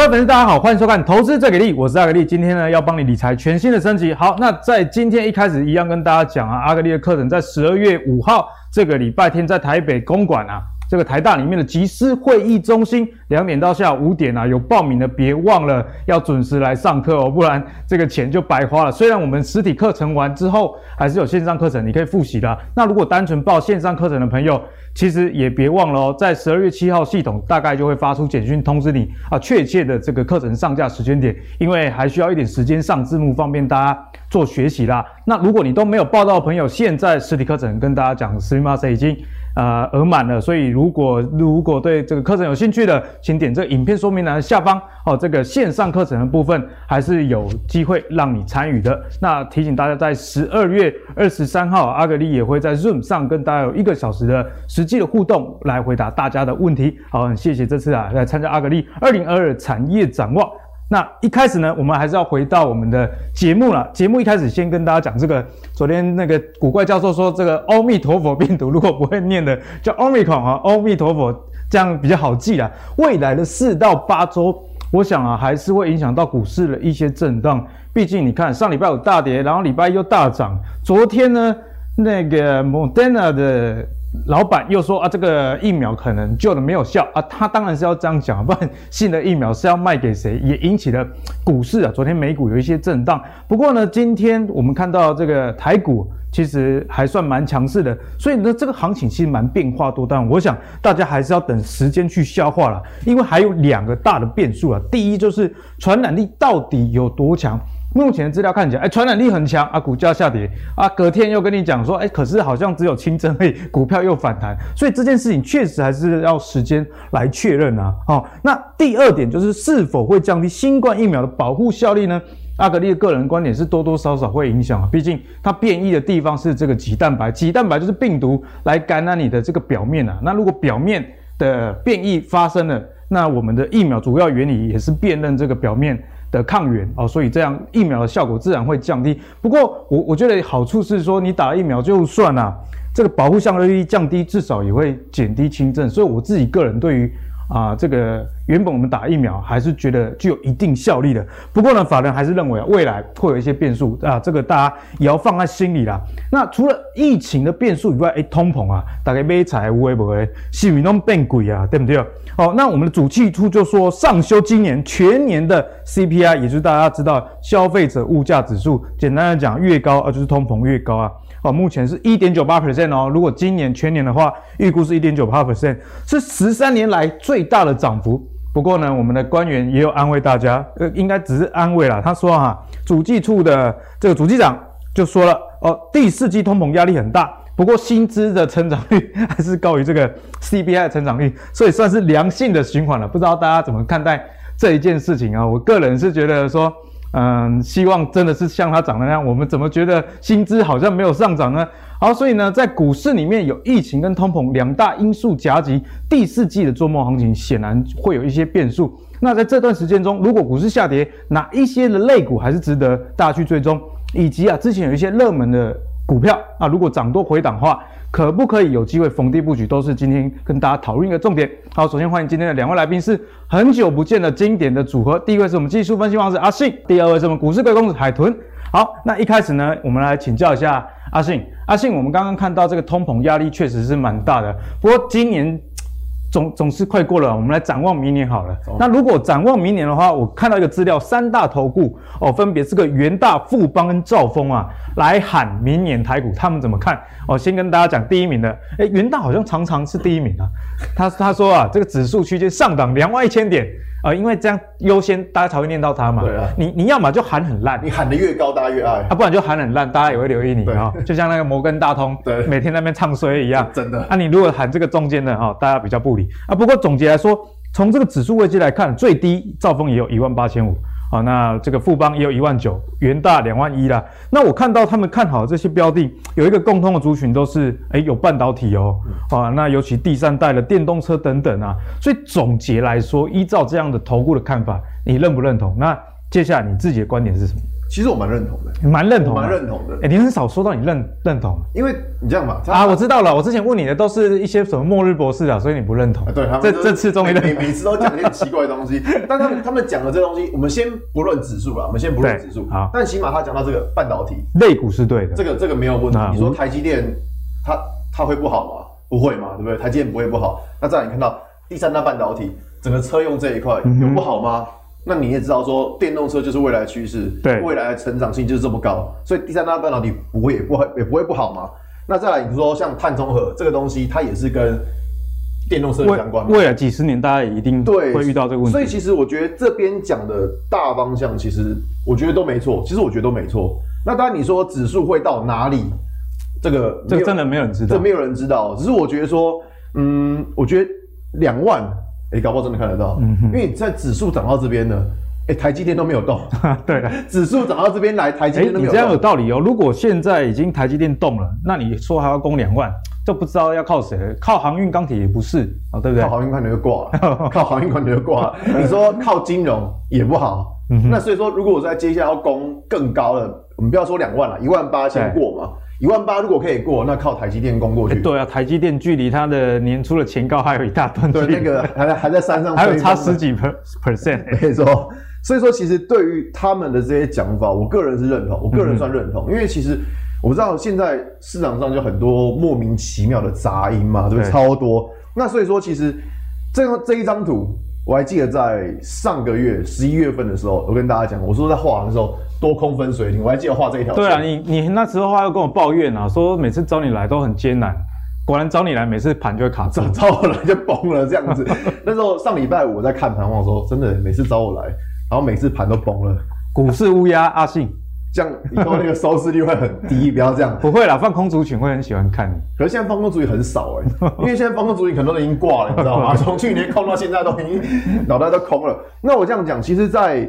各位粉丝，大家好，欢迎收看《投资这给力》，我是阿格力。今天呢，要帮你理财全新的升级。好，那在今天一开始一样跟大家讲啊，阿格力的课程在十二月五号这个礼拜天在台北公馆啊。这个台大里面的集思会议中心，两点到下午五点啊，有报名的别忘了要准时来上课哦，不然这个钱就白花了。虽然我们实体课程完之后还是有线上课程，你可以复习的。那如果单纯报线上课程的朋友，其实也别忘了哦，在十二月七号系统大概就会发出简讯通知你啊，确切的这个课程上架时间点，因为还需要一点时间上字幕，方便大家做学习啦。那如果你都没有报到的朋友，现在实体课程跟大家讲，すみません已经。 呃，额满了，所以如果如果对这个课程有兴趣的，请点这个影片说明栏下方哦，这个线上课程的部分还是有机会让你参与的。那提醒大家，在十二月二十三号，阿格力也会在 Zoom 上跟大家有一个小时的实际的互动，来回答大家的问题。好，很谢谢这次啊来参加阿格力二零二二产业展望。那一开始呢，我们还是要回到我们的节目了。节目一开始先跟大家讲这个，昨天那个古怪教授说，这个阿弥陀佛病毒如果不会念的叫 Omicron 啊，阿弥陀佛这样比较好记啦。未来的四到八周，我想啊，还是会影响到股市的一些震荡。毕竟你看，上礼拜五大跌，然后礼拜一又大涨。昨天呢，那个 Moderna 的。老板又说啊，这个疫苗可能救的没有效啊，他当然是要这样讲，不然新的疫苗是要卖给谁？也引起了股市啊，昨天美股有一些震荡。不过呢，今天我们看到这个台股其实还算蛮强势的，所以呢，这个行情其实蛮变化多端。我想大家还是要等时间去消化了，因为还有两个大的变数啊。第一就是传染力到底有多强。目前的资料看起来，哎，传染力很强啊，股价下跌啊，隔天又跟你讲说，哎，可是好像只有轻症，哎，股票又反弹，所以这件事情确实还是要时间来确认啊。好，那第二点就是是否会降低新冠疫苗的保护效力呢？阿格力的个人观点是多多少少会影响啊，毕竟它变异的地方是这个棘蛋白，棘蛋白就是病毒来感染你的这个表面啊。那如果表面的变异发生了，那我们的疫苗主要原理也是辨认这个表面。的抗原哦，所以这样疫苗的效果自然会降低。不过我我觉得好处是说，你打疫苗就算啦，这个保护效率降低，至少也会减低轻症。所以我自己个人对于。啊，这个原本我们打疫苗还是觉得具有一定效力的。不过呢，法人还是认为啊，未来会有一些变数啊，这个大家也要放在心里啦。那除了疫情的变数以外，哎，通膨啊，大概买菜会不会是不是变贵啊？对不对？好，那我们的主气处就说，上修今年全年的 CPI，也就是大家知道消费者物价指数，简单的讲，越高啊，就是通膨越高啊。哦，目前是一点九八 percent 哦。如果今年全年的话，预估是一点九八 percent，是十三年来最大的涨幅。不过呢，我们的官员也有安慰大家，呃，应该只是安慰啦。他说哈、主计处的这个主计长就说了，哦，第四季通膨压力很大，不过薪资的成长率 还是高于这个 CPI 的成长率，所以算是良性的循环了。不知道大家怎么看待这一件事情啊？我个人是觉得说。嗯，希望真的是像它涨的那样。我们怎么觉得薪资好像没有上涨呢？好，所以呢，在股市里面有疫情跟通膨两大因素夹击，第四季的做梦行情显然会有一些变数。那在这段时间中，如果股市下跌，哪一些的类股还是值得大家去追踪？以及啊，之前有一些热门的股票啊，如果涨多回档的话。可不可以有机会逢低布局，都是今天跟大家讨论一个重点。好，首先欢迎今天的两位来宾，是很久不见的经典的组合。第一位是我们技术分析王子阿信，第二位是我们股市贵公子海豚。好，那一开始呢，我们来请教一下阿信。阿信，我们刚刚看到这个通膨压力确实是蛮大的，不过今年。总总是快过了，我们来展望明年好了。那如果展望明年的话，我看到一个资料，三大投顾哦，分别是个元大、富邦跟兆丰啊，来喊明年台股，他们怎么看？哦，先跟大家讲第一名的，诶，元大好像常常是第一名啊。他他说啊，这个指数区间上档两万一千点。呃，因为这样优先，大家才会念到它嘛。对啊。你你要么就喊很烂，你喊得越高，大家越爱。啊，不然就喊很烂，大家也会留意你啊。就像那个摩根大通，对，每天在那边唱衰一样。真的。啊，你如果喊这个中间的哈，大家比较不理啊。不过总结来说，从这个指数位阶来看，最低兆丰也有一万八千五。好，那这个富邦也有一万九，元大两万一啦。那我看到他们看好这些标的，有一个共通的族群，都是哎有半导体哦。啊，那尤其第三代的电动车等等啊。所以总结来说，依照这样的投顾的看法，你认不认同？那接下来你自己的观点是什么？其实我蛮认同的，蛮认同，蛮认同的。哎、欸，你很少说到你认认同，因为你这样吧，啊，我知道了。我之前问你的都是一些什么末日博士啊，所以你不认同。啊、对，他们这这次终于认每每次都讲一些奇怪的东西，但他们他们讲的这东西，我们先不论指数了，我们先不论指数。好，但起码他讲到这个半导体，类股是对的，这个这个没有问题。啊、你说台积电，它它会不好吗？不会嘛，对不对？台积电不会不好。那再来你看到第三大半导体，整个车用这一块有不好吗？嗯那你也知道说，电动车就是未来趋势，对，未来的成长性就是这么高，所以第三大半导体不会也不会也不会不好嘛。那再来，你说像碳中和这个东西，它也是跟电动车相关。未来几十年，大家也一定会遇到这个问题。所以其实我觉得这边讲的大方向，其实我觉得都没错。其实我觉得都没错。那当然你说指数会到哪里，这个这个真的没有人知道，这没有人知道。只是我觉得说，嗯，我觉得两万。哎、欸，搞不好真的看得到，嗯，因为你在指数涨到这边呢，哎、欸，台积电都没有动，对了，指数涨到这边来，台积电都没有动。欸、你这样有道理哦。如果现在已经台积电动了，那你说还要攻两万，就不知道要靠谁了。靠航运钢铁也不是啊、哦，对不对？靠航运钢铁就挂了，靠航运钢铁就挂了。你说靠金融也不好，嗯，那所以说，如果我在接下来要攻更高的，我们不要说两万了，一万八先过嘛。一万八如果可以过，那靠台积电攻过去。欸、对啊，台积电距离它的年初的前高还有一大段距离。对，那个还还在山上，还有差十几 percent。没错，所以说其实对于他们的这些讲法，我个人是认同，我个人算认同，嗯、因为其实我知道现在市场上就很多莫名其妙的杂音嘛，对不对？超多。那所以说，其实这这一张图，我还记得在上个月十一月份的时候，我跟大家讲，我说在画的时候。多空分水岭，我还记得画这一条。对啊，你你那时候话又跟我抱怨啊，说每次找你来都很艰难，果然找你来每次盘就会卡住，找我来就崩了这样子。那时候上礼拜五我在看盘，我说真的，每次找我来，然后每次盘都崩了。股市乌鸦阿信，这样以后那个收视率会很低，不要这样。不会啦，放空族群会很喜欢看你。可是现在放空族群很少哎、欸，因为现在放空族群很多人已经挂了，你知道吗？从去年空到现在都已经脑袋都空了。那我这样讲，其实在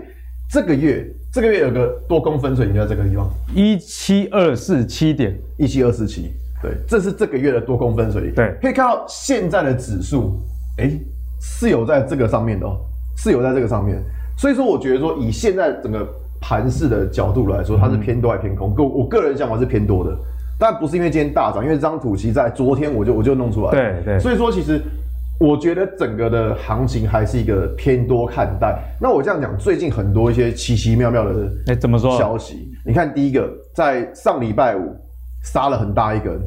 这个月。这个月有个多空分水岭，就在这个地方，一七二四七点一七二四七，对，这是这个月的多空分水岭。对，可以看到现在的指数，哎，是有在这个上面的哦，是有在这个上面。所以说，我觉得说以现在整个盘势的角度来说，它是偏多还偏空？个、嗯、我个人想法是偏多的，但不是因为今天大涨，因为这张图其实在昨天我就我就弄出来了。对对，所以说其实。我觉得整个的行情还是一个偏多看待。那我这样讲，最近很多一些奇奇妙妙的，哎，怎么说消息？你看，第一个在上礼拜五杀了很大一根，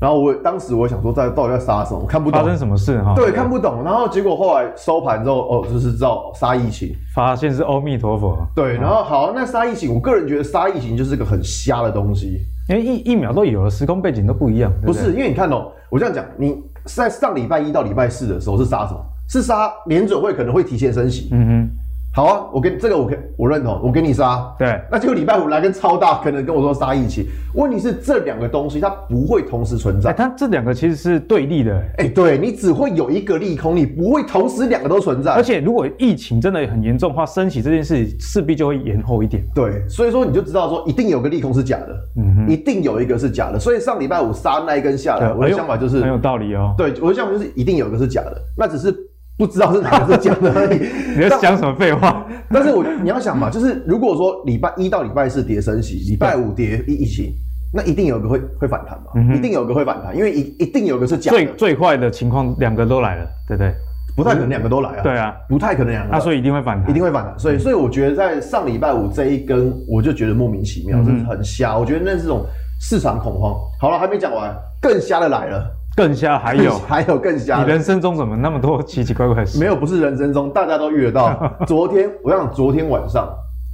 然后我当时我想说，在到底在杀什么？我看不懂发生什么事哈？对，看不懂。然后结果后来收盘之后，哦，就是知道杀疫情，发现是阿弥陀佛。对，然后好，那杀疫情，我个人觉得杀疫情就是个很瞎的东西，因为疫疫苗都有了，时空背景都不一样。不是，因为你看哦，我这样讲，你。在上礼拜一到礼拜四的时候是杀什么？是杀联准会可能会提前升息。嗯哼，好啊，我跟这个我可我认同，我给你杀。对，那结果礼拜五来跟超大，可能跟我说杀一起。问题是这两个东西它不会同时存在，欸、它这两个其实是对立的。哎、欸，对，你只会有一个利空，你不会同时两个都存在。而且如果疫情真的很严重的话，升息这件事势必就会延后一点。对，所以说你就知道说一定有个利空是假的，嗯哼，一定有一个是假的。所以上礼拜五杀那一根下来，我的想法就是很有道理哦。对，我的想法就是一定有一个是假的，那只是。不知道是哪个是假的而已。你在讲什么废话？但是我你要想嘛，就是如果说礼拜一到礼拜四跌升息，礼拜五跌疫情，那一定有个会会反弹嘛，嗯、一定有个会反弹，因为一一定有个是假的。最最坏的情况，两个都来了，对不对？不太可能两个都来啊。对啊，不太可能两个。那所以一定会反弹，一定会反弹。所以所以我觉得在上礼拜五这一根，我就觉得莫名其妙，真、是很瞎。我觉得那是这种市场恐慌。好了，还没讲完，更瞎的来了。更瞎还有 还有更瞎，你人生中怎么那么多奇奇怪怪的事？没有，不是人生中，大家都遇得到。昨天我想，昨天晚上，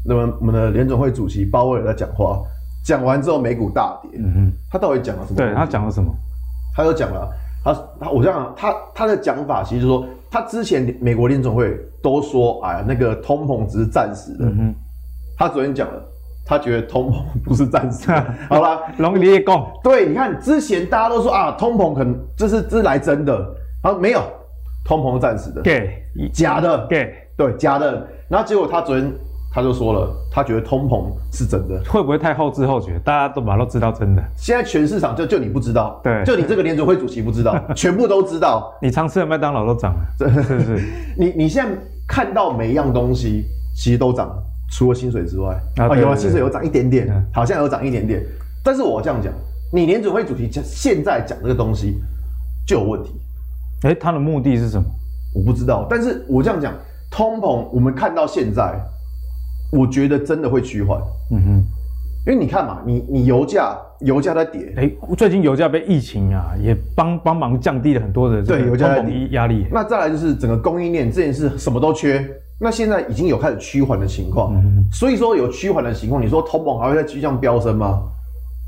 那么我们的联总会主席鲍威尔在讲话，讲完之后美股大跌。嗯哼，他到底讲了什么？对，他讲了什么？他又讲了，他他我想，他他的讲法其实就是说，他之前美国联总会都说，哎呀，那个通膨只是暂时的。嗯哼，他昨天讲了。他觉得通膨不是暂时的，好了，容易讲。对，你看之前大家都说啊，通膨可能这是这是来真的，啊没有，通膨是暂时的，对，假的，对，对，假的。然后结果他昨天他就说了，他觉得通膨是真的，会不会太后知后觉？大家都把都知道真的。现在全市场就就你不知道，对，就你这个联准会主席不知道，全部都知道。你常吃的麦当劳都涨了，是是是。你你现在看到每一样东西其实都涨了。除了薪水之外啊，有啊，薪水有涨一点点，嗯、好像有涨一点点。但是我这样讲，你联准会主席现在讲这个东西就有问题。哎、欸，他的目的是什么？我不知道。但是我这样讲，通膨我们看到现在，我觉得真的会趋缓。嗯哼。因为你看嘛，你你油价油价在跌，哎、欸，最近油价被疫情啊也帮帮忙降低了很多的这个通膨压力。那再来就是整个供应链这件事什么都缺，那现在已经有开始趋缓的情况，嗯、所以说有趋缓的情况，你说通膨还会再继续这样飙升吗？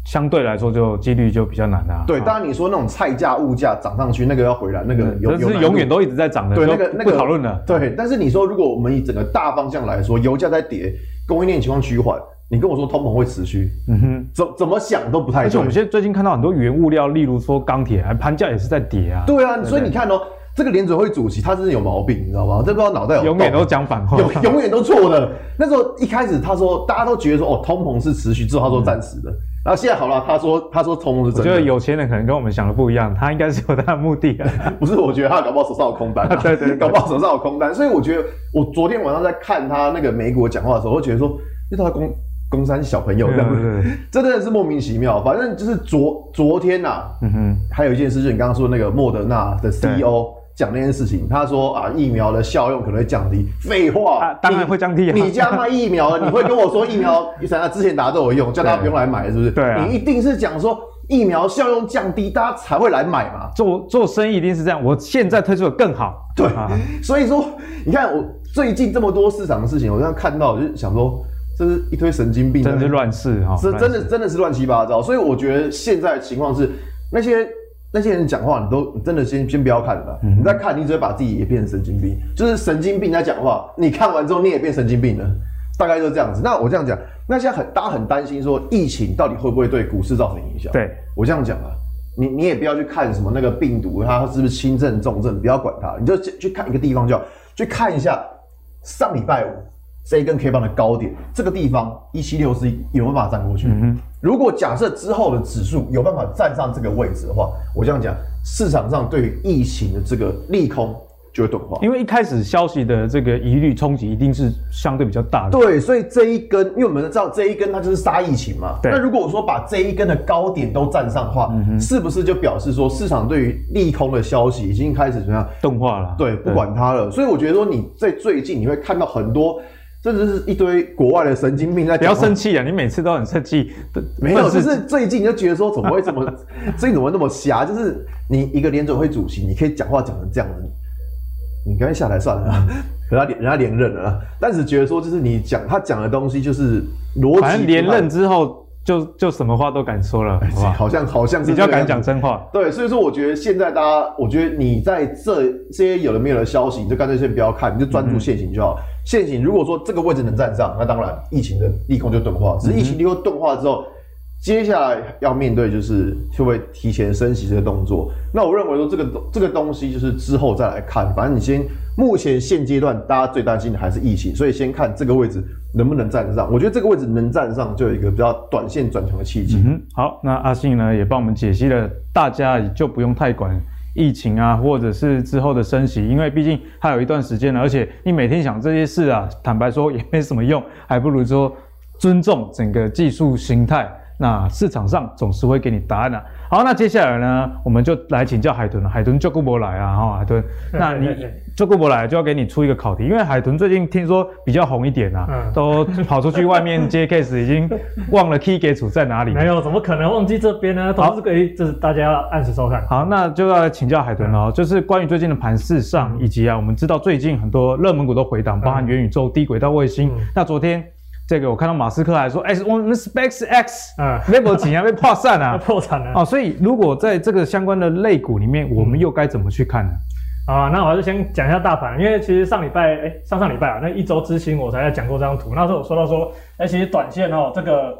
相对来说就几率就比较难啊。对，当然你说那种菜价物价涨上去，那个要回来，那个有是永远都一直在涨的。对，那个那个不讨论了。对，但是你说如果我们以整个大方向来说，油价在跌，供应链情况趋缓。你跟我说通膨会持续，嗯哼，怎怎么想都不太对。而且我们现在最近看到很多原物料，例如说钢铁，还盘价也是在跌啊。对啊，所以你看哦，这个联准会主席他真的有毛病，你知道吗？这不知道脑袋有永远都讲反话，永永远都错的。那时候一开始他说，大家都觉得说哦，通膨是持续，之后他说暂时的，然后现在好了，他说他说通膨是真的。我觉得有钱人可能跟我们想的不一样，他应该是有他的目的。不是，我觉得他搞不好手上有空单，对对，搞不好手上有空单。所以我觉得，我昨天晚上在看他那个美股讲话的时候，我觉得说，因为他公。中山小朋友这样子，这真的是莫名其妙。反正就是昨昨天呐、啊，嗯哼，还有一件事，就是你刚刚说的那个莫德纳的 CEO 讲那件事情，他说啊，疫苗的效用可能会降低。废话、啊，当然会降低、啊你。你家卖疫苗，你会跟我说疫苗，你想他之前打都有用，叫大家不用来买，是不是？对、啊，你一定是讲说疫苗效用降低，大家才会来买嘛。做做生意一定是这样。我现在推出的更好，对啊。所以说，你看我最近这么多市场的事情，我这样看到，我就想说。这是一堆神经病，真是乱世哈！是真的，真的是乱七八糟。所以我觉得现在的情况是，那些那些人讲话，你都真的先先不要看了。嗯、你再看，你只会把自己也变成神经病。就是神经病在讲话，你看完之后你也变神经病了，大概就是这样子。那我这样讲，那现在很大家很担心说，疫情到底会不会对股市造成影响？对我这样讲啊，你你也不要去看什么那个病毒它是不是轻症重症，不要管它，你就去看一个地方就好，去看一下上礼拜五。这一根 K 棒的高点，这个地方一七六四有没有办法站过去？嗯、如果假设之后的指数有办法站上这个位置的话，我这样讲，市场上对于疫情的这个利空就会钝化。因为一开始消息的这个疑虑冲击一定是相对比较大的。对，所以这一根，因为我们知道这一根它就是杀疫情嘛。对。那如果我说把这一根的高点都站上的话，嗯、是不是就表示说市场对于利空的消息已经开始怎么样钝化了？对，不管它了。所以我觉得说你在最近你会看到很多。甚至是一堆国外的神经病在。不要生气啊！你每次都很生气。没有，就是最近就觉得说，怎么会这么，最近怎么会那么瞎？就是你一个联准会主席，你可以讲话讲成这样子，你干脆下台算了，可他连人家连任了，但是觉得说，就是你讲他讲的东西就是逻辑。反正连任之后。就就什么话都敢说了，好，好像好像是比较敢讲真话。对，所以说我觉得现在大家，我觉得你在这这些有的没有的消息，你就干脆先不要看，你就专注现行就好。现行如果说这个位置能站上，那当然疫情的利空就钝化。只是疫情利空钝化之后，接下来要面对就是会不会提前升息这个动作。那我认为说这个这个东西就是之后再来看，反正你先目前现阶段大家最担心的还是疫情，所以先看这个位置。能不能站得上？我觉得这个位置能站上，就有一个比较短线转强的契机。嗯，好，那阿信呢也帮我们解析了，大家也就不用太管疫情啊，或者是之后的升息，因为毕竟还有一段时间了，而且你每天想这些事啊，坦白说也没什么用，还不如说尊重整个技术形态。那市场上总是会给你答案的、好，那接下来呢，我们就来请教海豚了。海豚就顾不来啊，哈，海豚，那你就顾不来，就要给你出一个考题，因为海豚最近听说比较红一点啊，嗯、都跑出去外面接 case，已经忘了 key 给主在哪里。没有，怎么可能忘记这边呢？都是可以，就是大家要按时收看。好，那就要来请教海豚了，就是关于最近的盘势上，以及啊，我们知道最近很多热门股都回档，包含元宇宙、低轨道卫星。嗯、那昨天。这个我看到马斯克还说，哎，我们 SpaceX 啊，没有钱啊，被破散啊，破产了。哦，所以如果在这个相关的类股里面，我们又该怎么去看呢？啊，那我还是先讲一下大盘，因为其实上礼拜，哎，上上礼拜啊，那一周之星我才讲过这张图，那时候我说到说，哎，其实短线哦，这个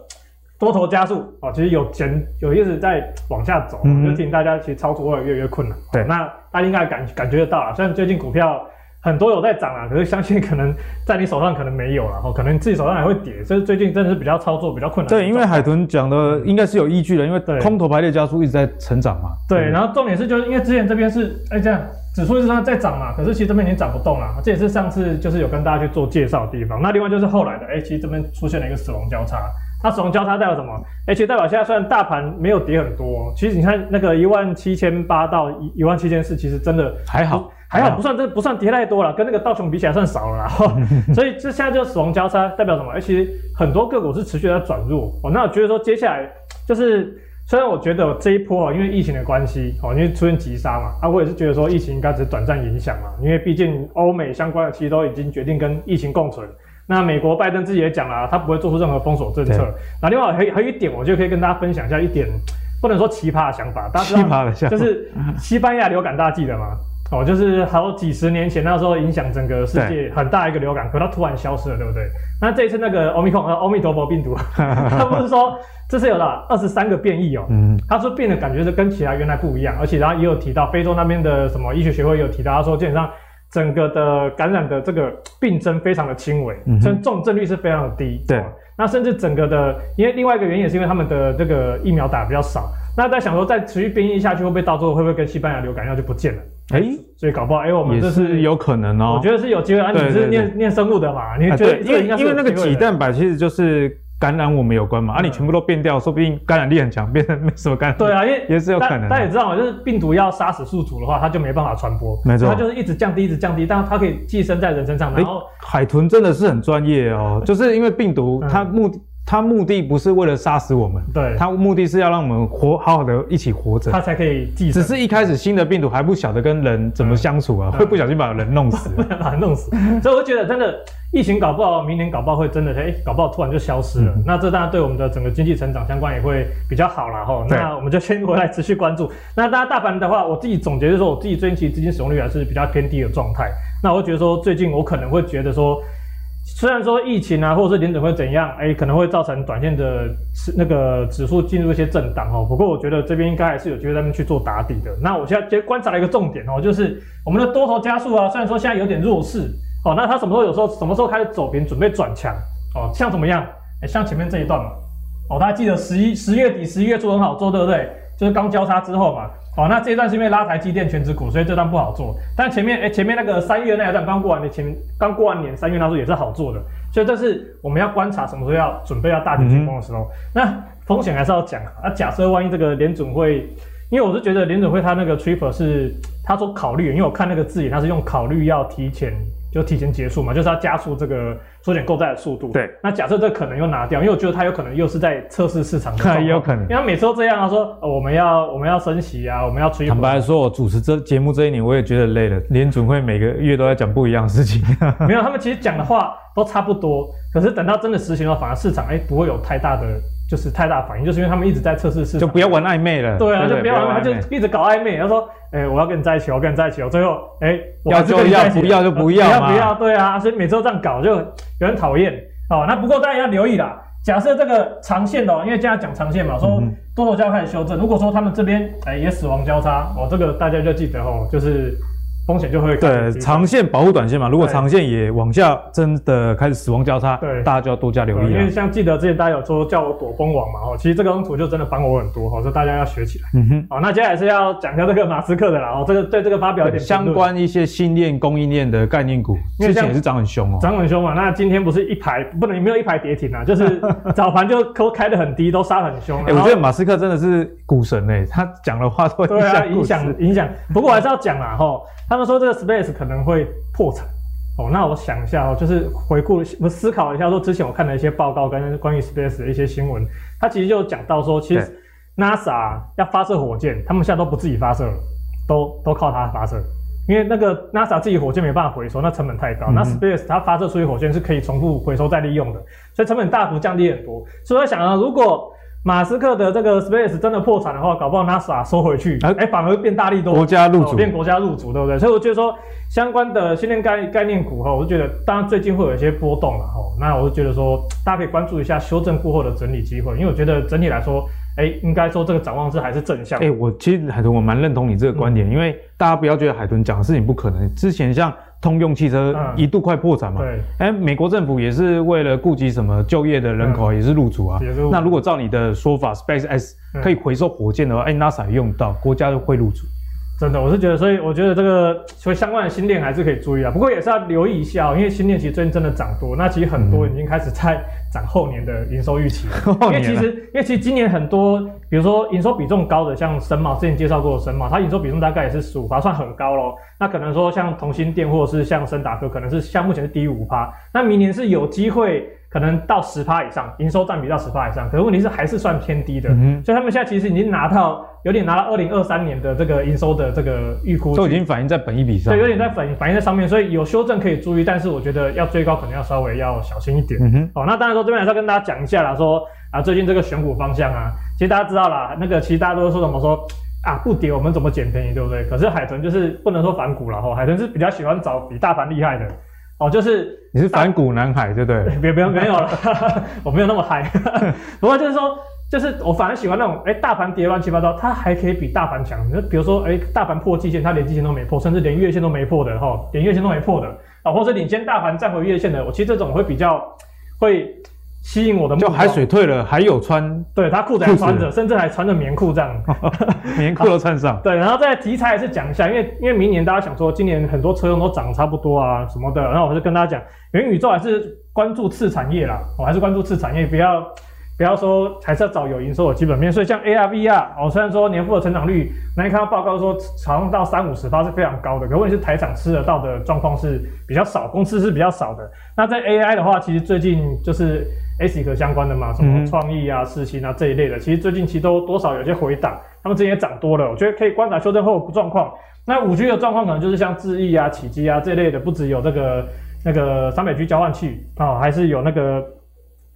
多头加速哦，其实有减，有一直在往下走，嗯、就提醒大家其实操作会越来越困难。对，那大家应该感感觉得到啊，虽然最近股票。很多有在涨啊，可是相信可能在你手上可能没有了，哦，可能自己手上还会跌，所以最近真的是比较操作比较困难。对，因为海豚讲的应该是有依据的，因为空头排列加速一直在成长嘛。对，对，然后重点是就是因为之前这边是哎这样指数一直在在涨嘛，可是其实这边已经涨不动了，这也是上次就是有跟大家去做介绍的地方。那另外就是后来的哎，其实这边出现了一个死亡交叉。那死亡交叉代表什么？而且代表现在虽然大盘没有跌很多，其实你看那个一万七千八到一一万七千四，其实真的还好，还好不算这不算跌太多了，跟那个道琼比起来算少了啦。所以这现在就死亡交叉代表什么？而且很多个股是持续在转弱。哦，那我觉得说接下来就是虽然我觉得这一波因为疫情的关系哦，因为出现急杀嘛，啊，我也是觉得说疫情应该只是短暂影响嘛，因为毕竟欧美相关的其实都已经决定跟疫情共存。那美国拜登自己也讲了，他不会做出任何封锁政策。那另外还还有一点，我就可以跟大家分享一下一点，不能说奇葩的想法，大家知道奇葩的想法就是西班牙流感，大家记得吗？哦，就是好几十年前那时候影响整个世界很大一个流感，可它突然消失了，对不对？那这一次那个欧米克呃，欧米陀佛病毒，他不是说这次有了二十三个变异哦，嗯，他说变的感觉是跟其他原来不一样，而且然后也有提到非洲那边的什么医学学会也有提到，他说基本上。整个的感染的这个病症非常的轻微，所以重症率是非常的低。对，那甚至整个的，因为另外一个原因也是因为他们的这个疫苗打的比较少。那在想说，再持续变异下去，会不会到最后会不会跟西班牙流感一样就不见了？哎、欸，所以搞不好，哎、欸，我们这是，是有可能哦。我觉得是有机会。啊，你是念念生物的嘛？你觉得因为因为那个棘蛋白其实就是。感染我们有关嘛？啊，你全部都变掉，说不定感染力很强，变成没什么感染。对啊，因为也是有可能。大家也知道嘛，就是病毒要杀死宿主的话，它就没办法传播。没错，它就是一直降低，一直降低，但它可以寄生在人身上。然后、欸、海豚真的是很专业哦，就是因为病毒它目的。嗯它目的不是为了杀死我们，对，它目的是要让我们活好好的一起活着，它才可以寄生。只是一开始新的病毒还不晓得跟人怎么相处啊，会不小心把人弄死，把人弄死。所以我觉得真的疫情搞不好明年搞不好会真的哎、欸，搞不好突然就消失了。嗯、那这当然对我们的整个经济成长相关也会比较好了哈。那我们就先回来持续关注。那大家大盘的话，我自己总结就是说，我自己最近其实资金使用率还是比较偏低的状态。那我觉得说，最近我可能会觉得说。虽然说疫情啊，或者是联准会怎样，哎、可能会造成短线的那个指数进入一些震荡哦。不过我觉得这边应该还是有机会在那边去做打底的。那我现在观察了一个重点哦，就是我们的多头加速啊，虽然说现在有点弱势哦，那它什么时候有时候什么时候开始走平，准备转强哦？像怎么样？哎、像前面这一段嘛，哦，大家记得十一十月底、十一月初很好做，对不对？就是刚交叉之后嘛。哦，那这一段是因为拉台积电全值股，所以这段不好做。但前面，哎、欸，前面那个三月那一段刚过完的前，刚过完年三月那时候也是好做的。所以这是我们要观察什么时候要准备要大举进攻的时候。嗯、那风险还是要讲啊。那假设万一这个联准会，因为我是觉得联准会他那个 trigger 是他说考虑，因为我看那个字眼，他是用考虑要提前。就提前结束嘛，就是要加速这个缩减购债的速度。对，那假设这可能又拿掉，因为我觉得他有可能又是在测试市场的。也有可能，因为他每次都这样，他说、呃、我们要我们要升息啊，我们要催。坦白说，我主持这节目这一年，我也觉得累了。联准会每个月都在讲不一样的事情。没有，他们其实讲的话都差不多，可是等到真的实行了，反而市场哎、欸、不会有太大的。就是太大反应，就是因为他们一直在测试市场，就不要玩暧昧了。对啊，就不要玩暧昧，他就一直搞暧昧。他说：“哎、欸，我要跟你在一起，我要跟你在一起。”最后，哎、欸，要就要，不要就不要，不要不要。对啊，所以每次都这样搞，就有点讨厌。哦，那不过大家要留意啦。假设这个长线的，因为现在讲长线嘛，说多头就要开始修正。如果说他们这边哎、欸、也死亡交叉，哦，这个大家就记得哦，就是。风险就会对长线保护短线嘛。如果长线也往下真的开始死亡交叉，对，大家就要多加留意。因为像记得之前大家有说叫我躲蜂王嘛，哦，其实这个图就真的帮我很多，哦，所以大家要学起来。嗯哼，好，那接下来是要讲一下这个马斯克的啦，哦，这个对这个发表一点相关一些新链供应链的概念股，之前也是涨很凶哦，涨很凶嘛。那今天不是一排不能没有一排跌停啊，就是 早盘就都开的很低，都杀很凶。哎、欸，我觉得马斯克真的是股神哎，他讲的话都会对啊影响影响。不过我还是要讲啦，哈。他们说这个 Space 可能会破产。哦，那我想一下哦，就是回顾我思考一下，说之前我看的一些报告跟关于 Space 的一些新闻，它其实就讲到说，其实 NASA 要发射火箭，他们现在都不自己发射了，都都靠它发射，因为那个 NASA 自己火箭没办法回收，那成本太高，嗯、那 Space 它发射出去火箭是可以重复回收再利用的，所以成本大幅降低很多。所以我想啊，如果马斯克的这个 Space 真的破产的话，搞不好 NASA 收回去，哎、欸，反而变大力多，国家入主，变国家入主，对不对？所以我觉得说，相关的训练概概念股哈，我就觉得，当然最近会有一些波动了哈。那我就觉得说，大家可以关注一下修正过后的整理机会，因为我觉得整体来说，哎、欸，应该说这个展望是还是正向。哎、欸，我其实海豚我蛮认同你这个观点，嗯、因为大家不要觉得海豚讲的事情不可能。之前像通用汽车一度快破产嘛。对。哎，美国政府也是为了顾及什么就业的人口，也是入主啊。那如果照你的说法，SpaceX 可以回收火箭的话，哎，NASA 用到，国家就会入主。真的，我是觉得，所以我觉得这个 所以相关的新店还是可以注意啊。不过也是要留意一下，因为新店其实最近真的涨多，那其实很多已经开始在涨后年的营收预期 了。因为其实，因为其实今年很多，比如说营收比重高的，像森茂之前介绍过的森茂，它营收比重大概也是十五趴，算很高咯。那可能说像同心店或者是像森达科，可能是像目前是低于五趴，那明年是有机会。可能到十趴以上，营收占比到十趴以上，可是问题是还是算偏低的，嗯、所以他们现在其实已经拿到有点拿到二零二三年的这个营收的这个预估，都已经反映在本一比上，对，有点在反反映在上面，所以有修正可以注意，但是我觉得要追高可能要稍微要小心一点。嗯哼，哦，那当然说这边还是要跟大家讲一下啦，说啊最近这个选股方向啊，其实大家知道啦，那个其实大家都说什么说啊不跌我们怎么捡便宜，对不对？可是海豚就是不能说反股了哈，海豚是比较喜欢找比大盘厉害的。哦，就是你是反骨男孩，对不对？别别没有了，我没有那么嗨。不过就是说，就是我反而喜欢那种，哎，大盘跌乱七八糟，它还可以比大盘强。就比如说，哎，大盘破季线，它连季线都没破，甚至连月线都没破的哈，连月线都没破的啊，或者领先大盘站回月线的，我其实这种会比较会。吸引我的目光，就海水退了还有穿，对他裤子还穿着，甚至还穿着棉裤这样，棉裤都穿上。对，然后在题材也是讲一下，因为因为明年大家想说，今年很多车用都涨差不多啊什么的，然后我就跟大家讲，元宇宙还是关注次产业啦，我还是关注次产业，不要不要说还是要找有营收的基本面。所以像 AR VR，哦，虽然说年复合成长率，那你看到报告说好像到三五十趴是非常高的，可问题是台厂吃得到的状况是比较少，公司是比较少的。那在 AI 的话，其实最近就是。ASIC 相关的嘛，什么创意啊、世芯啊这一类的，其实最近其实都多少有些回档，他们之前也涨多了，我觉得可以观察修正后状况。那五 G 的状况可能就是像智易啊、启基啊这一类的，不只有这个那个三百 G 交换器啊、哦，还是有那个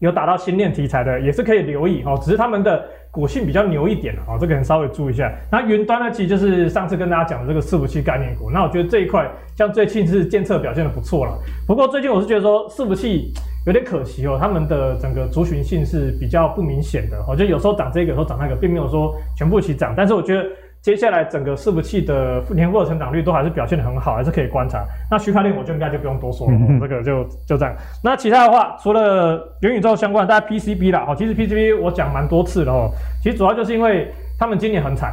有打到新链题材的，也是可以留意哦。只是他们的股性比较牛一点哦，这个人稍微注意一下。那云端呢，其实就是上次跟大家讲的这个伺服器概念股，那我觉得这一块像最近是监测表现的不错了。不过最近我是觉得说伺服器。有点可惜哦，他们的整个族群性是比较不明显的。我觉得有时候涨这个，有时候涨那个，并没有说全部一起涨。但是我觉得接下来整个伺服器的年复合成长率都还是表现得很好，还是可以观察。那区块链我就应该就不用多说了，嗯、这个就就这样。那其他的话，除了元宇宙相关，大家 PCB 啦，哦，其实 PCB 我讲蛮多次了哦。其实主要就是因为他们今年很惨，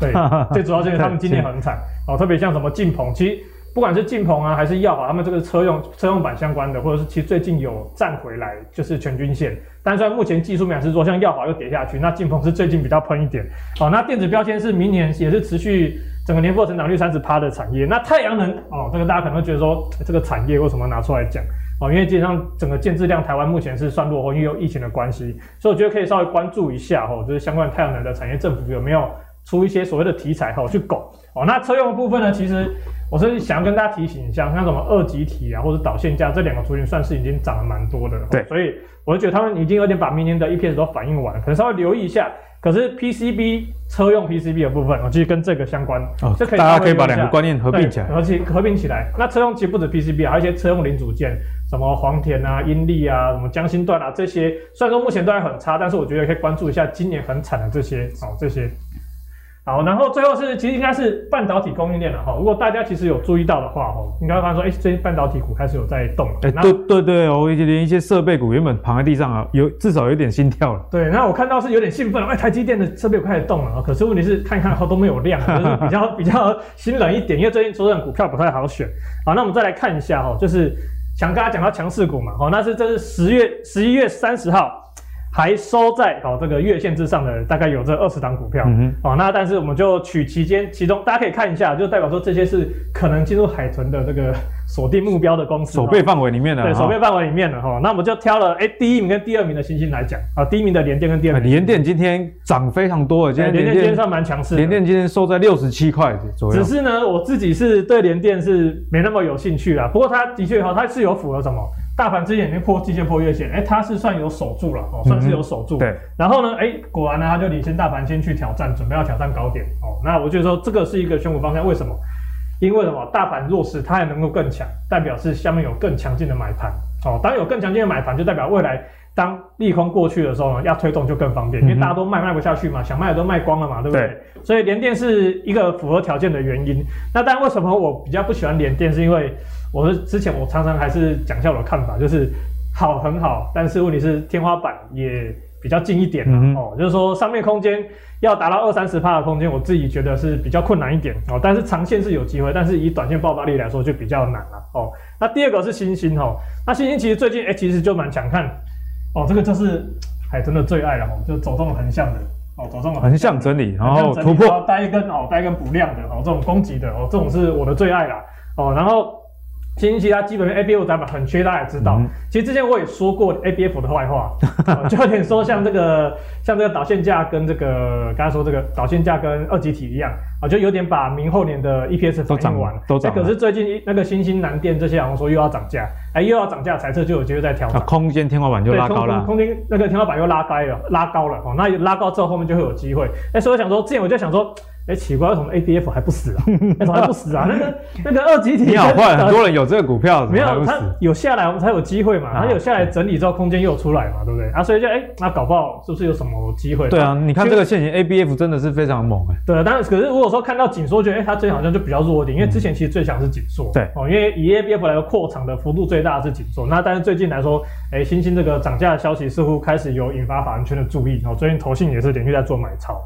对，最主要就是他们今年很惨哦，特别像什么晋鹏，其实。不管是晋鹏啊，还是耀华，他们这个车用车用板相关的，或者是其实最近有站回来，就是全均线。但是目前技术面是说，像耀华又跌下去，那晋鹏是最近比较喷一点。哦，那电子标签是明年也是持续整个年复合成长率三十趴的产业。那太阳能哦，这个大家可能会觉得说，这个产业为什么拿出来讲？哦，因为基本上整个建置量台湾目前是算落后，因为有疫情的关系，所以我觉得可以稍微关注一下哦，就是相关太阳能的产业，政府有没有出一些所谓的题材哈去拱。哦，那车用的部分呢，其实。我是想要跟大家提醒一下，像什么二级体啊，或者导线架这两个族群，算是已经涨了蛮多的。对，所以我就觉得他们已经有点把明年的 EPS 都反映完，可能稍微留意一下。可是 PCB 车用 PCB 的部分，我其实跟这个相关，哦，这可以大家可以把两个观念合并起来，而且合并起来。那车用其实不止 PCB，还有一些车用零组件，什么黄田啊、英利啊、什么江心段啊这些，虽然说目前都还很差，但是我觉得可以关注一下今年很惨的这些哦，这些。好，然后最后是其实应该是半导体供应链了哈。如果大家其实有注意到的话哈，应该会发现说，哎，最近半导体股开始有在动了。哎，对对对，我连一些设备股原本躺在地上啊，有至少有点心跳了。对，那我看到是有点兴奋了，哎，台积电的设备股开始动了啊。可是问题是看一看后都没有量，就是比较 比较心冷一点，因为最近说这种股票不太好选。好，那我们再来看一下哈，就是想跟大家讲到强势股嘛，好，那是这是十月十一月三十号。还收在哦这个月线之上的大概有这二十档股票，嗯、哦那但是我们就取其间其中，大家可以看一下，就代表说这些是可能进入海豚的这个锁定目标的公司，守备范围里面的，对，守备范围里面的哈、哦。那我们就挑了哎第一名跟第二名的星星来讲啊，第一名的联电跟第二名联电今天涨非常多，今天联电今天算蛮强势，联电今天收在六十七块左右。只是呢，我自己是对联电是没那么有兴趣啦，不过它的确哈，它是有符合什么？大盘之前已经破季线破月线，哎、欸，它是算有守住了哦，算是有守住。嗯、对，然后呢，哎、欸，果然呢，它就领先大盘先去挑战，准备要挑战高点哦。那我觉得说这个是一个选股方向，为什么？因为什么？大盘弱势，它还能够更强，代表是下面有更强劲的买盘哦。当有更强劲的买盘，就代表未来当利空过去的时候呢，要推动就更方便，因为大家都卖卖不下去嘛，想卖的都卖光了嘛，对不对？对，所以联电是一个符合条件的原因。那当然，为什么我比较不喜欢联电，是因为我是之前我常常还是讲一下我的看法，就是好很好，但是问题是天花板也比较近一点、嗯、哦，就是说上面空间要达到二三十帕的空间，我自己觉得是比较困难一点哦。但是长线是有机会，但是以短线爆发力来说就比较难了哦。那第二个是星星哦，那星星其实最近哎、欸、其实就蛮强看哦，这个就是海豚的最爱了哦，就走这种横向的哦，走这种横向整理，然后突破，带一根哦，带一根补量的哦，这种攻击的哦，这种是我的最爱啦哦，然后。新兴它基本面 ABF 展板很缺，大家也知道。嗯、其实之前我也说过 ABF 的坏话，就有点说像这个像这个导线架跟这个刚才说这个导线架跟二极体一样啊，就有点把明后年的 EPS 反映完了。都涨。可是最近那个新兴南电这些好像说又要涨价，哎，又要涨价，财测就有机会再调整。空间天花板就拉高了。空间那个天花板又拉高了，拉高了哦。那拉高之后后面就会有机会。哎，所以我想说，之前我就想说。哎，奇怪，为什么 ABF 还不死啊？为什么还不死啊？那个 那个二级体，你好坏，很多人有这个股票，没有它有下来，我们才有机会嘛。它有下来整理之后，空间又有出来嘛，对不对？啊，所以就哎，那搞不好是不是有什么机会？对啊，你看这个线型 ABF 真的是非常猛哎。对啊，但是可是如果说看到紧缩，觉得哎，它最近好像就比较弱一点，因为之前其实最强是紧缩。对哦，因为以 ABF 来说，扩场的幅度最大的是紧缩。那但是最近来说，哎，新兴这个涨价的消息似乎开始有引发法人圈的注意哦。最近投信也是连续在做买超。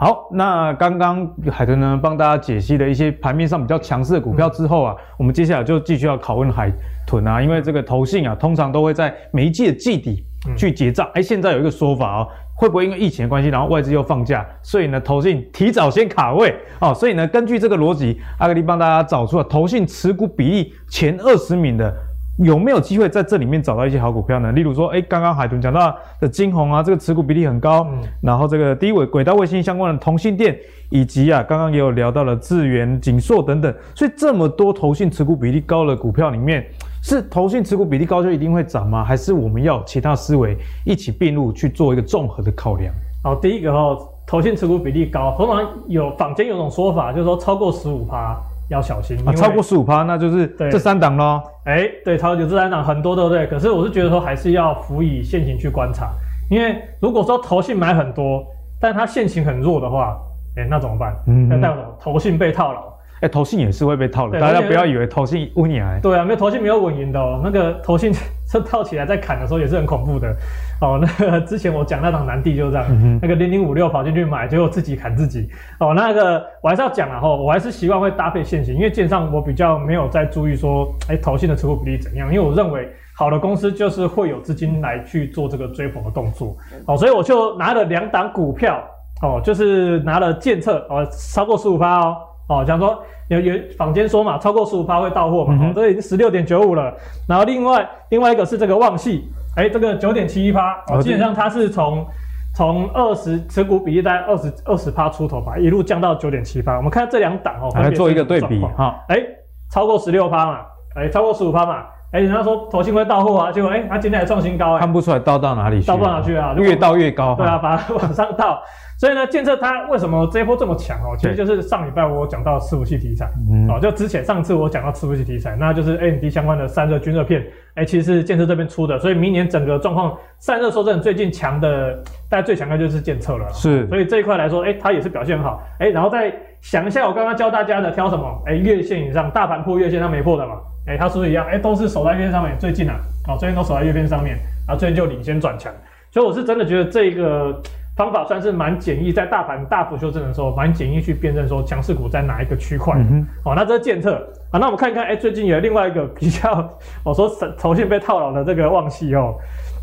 好，那刚刚海豚呢帮大家解析了一些盘面上比较强势的股票之后啊，嗯、我们接下来就继续要拷问海豚啊，因为这个投信啊，通常都会在每一季的季底去结账。哎、现在有一个说法哦，会不会因为疫情的关系，然后外资又放假，所以呢，投信提早先卡位哦，所以呢，根据这个逻辑，阿格力帮大家找出了投信持股比例前二十名的。有没有机会在这里面找到一些好股票呢？例如说，哎，刚刚海豚讲到的金宏啊，这个持股比例很高，嗯、然后这个低轨轨道卫星相关的同性电，以及啊，刚刚也有聊到了智源、景硕等等，所以这么多投信持股比例高的股票里面，是投信持股比例高就一定会涨吗？还是我们要其他思维一起并入去做一个综合的考量？好，第一个哦，投信持股比例高，通常有坊间有种说法，就是说超过十五趴。要小心啊！超过十五趴，那就是这三档喽。哎、欸，对，超过这三档很多，对不对？可是我是觉得说，还是要辅以现行去观察，因为如果说投信买很多，但它现行很弱的话，哎、欸，那怎么办？嗯，那代表什么？投信被套牢。哎、欸，投信也是会被套牢，大家不要以为投信稳赢哎。对啊，没有投信没有稳赢的哦。那个投信 这套起来在砍的时候也是很恐怖的。哦，那个之前我讲那档南地就是这样，嗯、那个零零五六跑进去买，结果自己砍自己。哦，那个我还是要讲啊，哈，我还是习惯会搭配现行，因为券商我比较没有在注意说，哎，投信的持股比例怎样？因为我认为好的公司就是会有资金来去做这个追捧的动作。哦，所以我就拿了两档股票，哦，就是拿了建策，哦，超过十五趴哦，哦，讲说有有坊间说嘛，超过十五趴会到货嘛，哦，这已经十六点九五了。然后另外另外一个是这个旺矽。哎、欸，这个九点七一趴，哦，基本上它是从从二十持股比例在二十二十趴出头吧，一路降到九点七八。我们看这两档哦，来做一个对比哈。哎、欸，超过十六趴嘛，哎、欸，超过十五趴嘛，哎、欸，人家说投信会到货啊，结果哎，它、欸、今天还创新高、欸，看不出来倒到哪里去，倒不到哪去啊？越倒越高，对啊，把它往上倒。所以呢，建策它为什么这一波这么强哦？其实就是上礼拜我讲到伺服器题材哦，嗯、就之前上次我讲到伺服器题材，那就是 AMD 相关的散热均热片，哎、欸，其实是建策这边出的，所以明年整个状况散热收正最近强的，大家最强的就是建策了。是，所以这一块来说，哎、欸，它也是表现很好。哎、欸，然后再想一下，我刚刚教大家的挑什么？哎、欸，月线以上，大盘破月线它没破的嘛？哎、欸，它是不是一样？哎、欸，都是守在月线上面，最近啊，哦，最近都守在月线上面，然后最近就领先转强，所以我是真的觉得这个。方法算是蛮简易，在大盘大幅修正的时候，蛮简易去辨认说强势股在哪一个区块。哦，那这是建策啊。那我们看一看，哎、欸，最近有另外一个比较，我说投信被套牢的这个旺矽哦，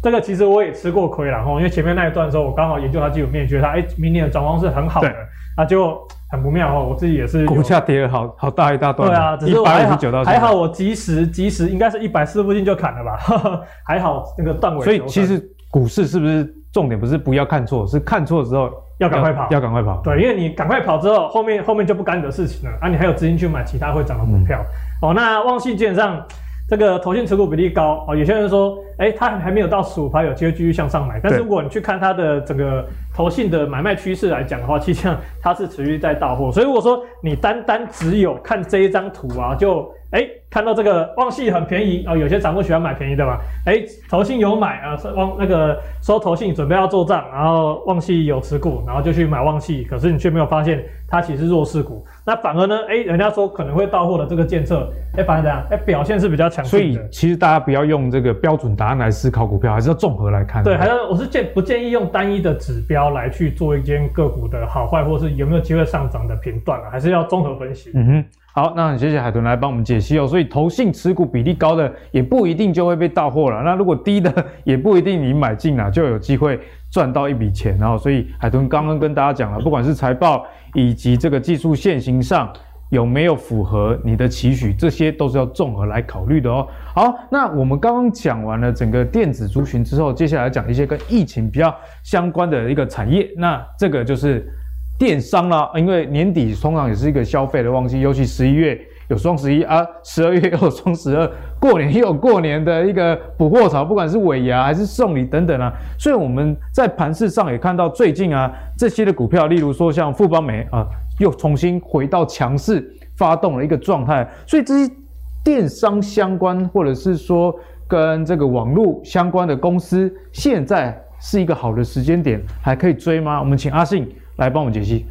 这个其实我也吃过亏了哦，因为前面那一段的时候，我刚好研究它基本面，觉得它哎、欸，明年的展望是很好的，对啊，就很不妙哦。我自己也是股价跌了好好大一大段。对啊，只是我还好，还好我及时及时，应该是一百四附近就砍了吧，还好那个断尾。所以其实股市是不是？重点不是不要看错，是看错之后要赶快跑，要赶快跑。对，因为你赶快跑之后，后面后面就不干你的事情了啊！你还有资金去买其他会涨的股票。嗯、哦，那旺信基本上这个投信持股比例高哦，有些人说，哎、欸，它还没有到十五趴，有机会继续向上买。但是如果你去看它的整个投信的买卖趋势来讲的话，其实上它是持续在到货。所以如果说你单单只有看这一张图啊，就哎、欸、看到这个旺系很便宜哦，有些散户喜欢买便宜的嘛，哎，投信有买啊，旺那个说投信准备要做账，然后旺系有持股，然后就去买旺系，可是你却没有发现它其实是弱势股，那反而呢，哎，人家说可能会到货的这个建测，哎，反而怎样？哎，表现是比较强势。所以其实大家不要用这个标准答案来思考股票，还是要综合来看。对，还是我是建不建议用单一的指标来去做一间个股的好坏，或是有没有机会上涨的评断啊，还是要综合分析。嗯哼。好，那很谢谢海豚来帮我们解析哦。所以投信持股比例高的也不一定就会被到货了，那如果低的也不一定你买进了就有机会赚到一笔钱。然后，所以海豚刚刚跟大家讲了，不管是财报以及这个技术线型上有没有符合你的期许，这些都是要综合来考虑的哦。好，那我们刚刚讲完了整个电子族群之后，接下来讲一些跟疫情比较相关的一个产业，那这个就是。电商啦，因为年底通常也是一个消费的旺季，尤其十一月有双十一啊，十二月又有双十二，过年又有过年的一个补货潮，不管是尾牙还是送礼等等啊，所以我们在盘市上也看到最近啊这些的股票，例如说像富邦美啊，又重新回到强势，发动了一个状态，所以这些电商相关或者是说跟这个网络相关的公司，现在是一个好的时间点，还可以追吗？我们请阿信。来帮我们解析。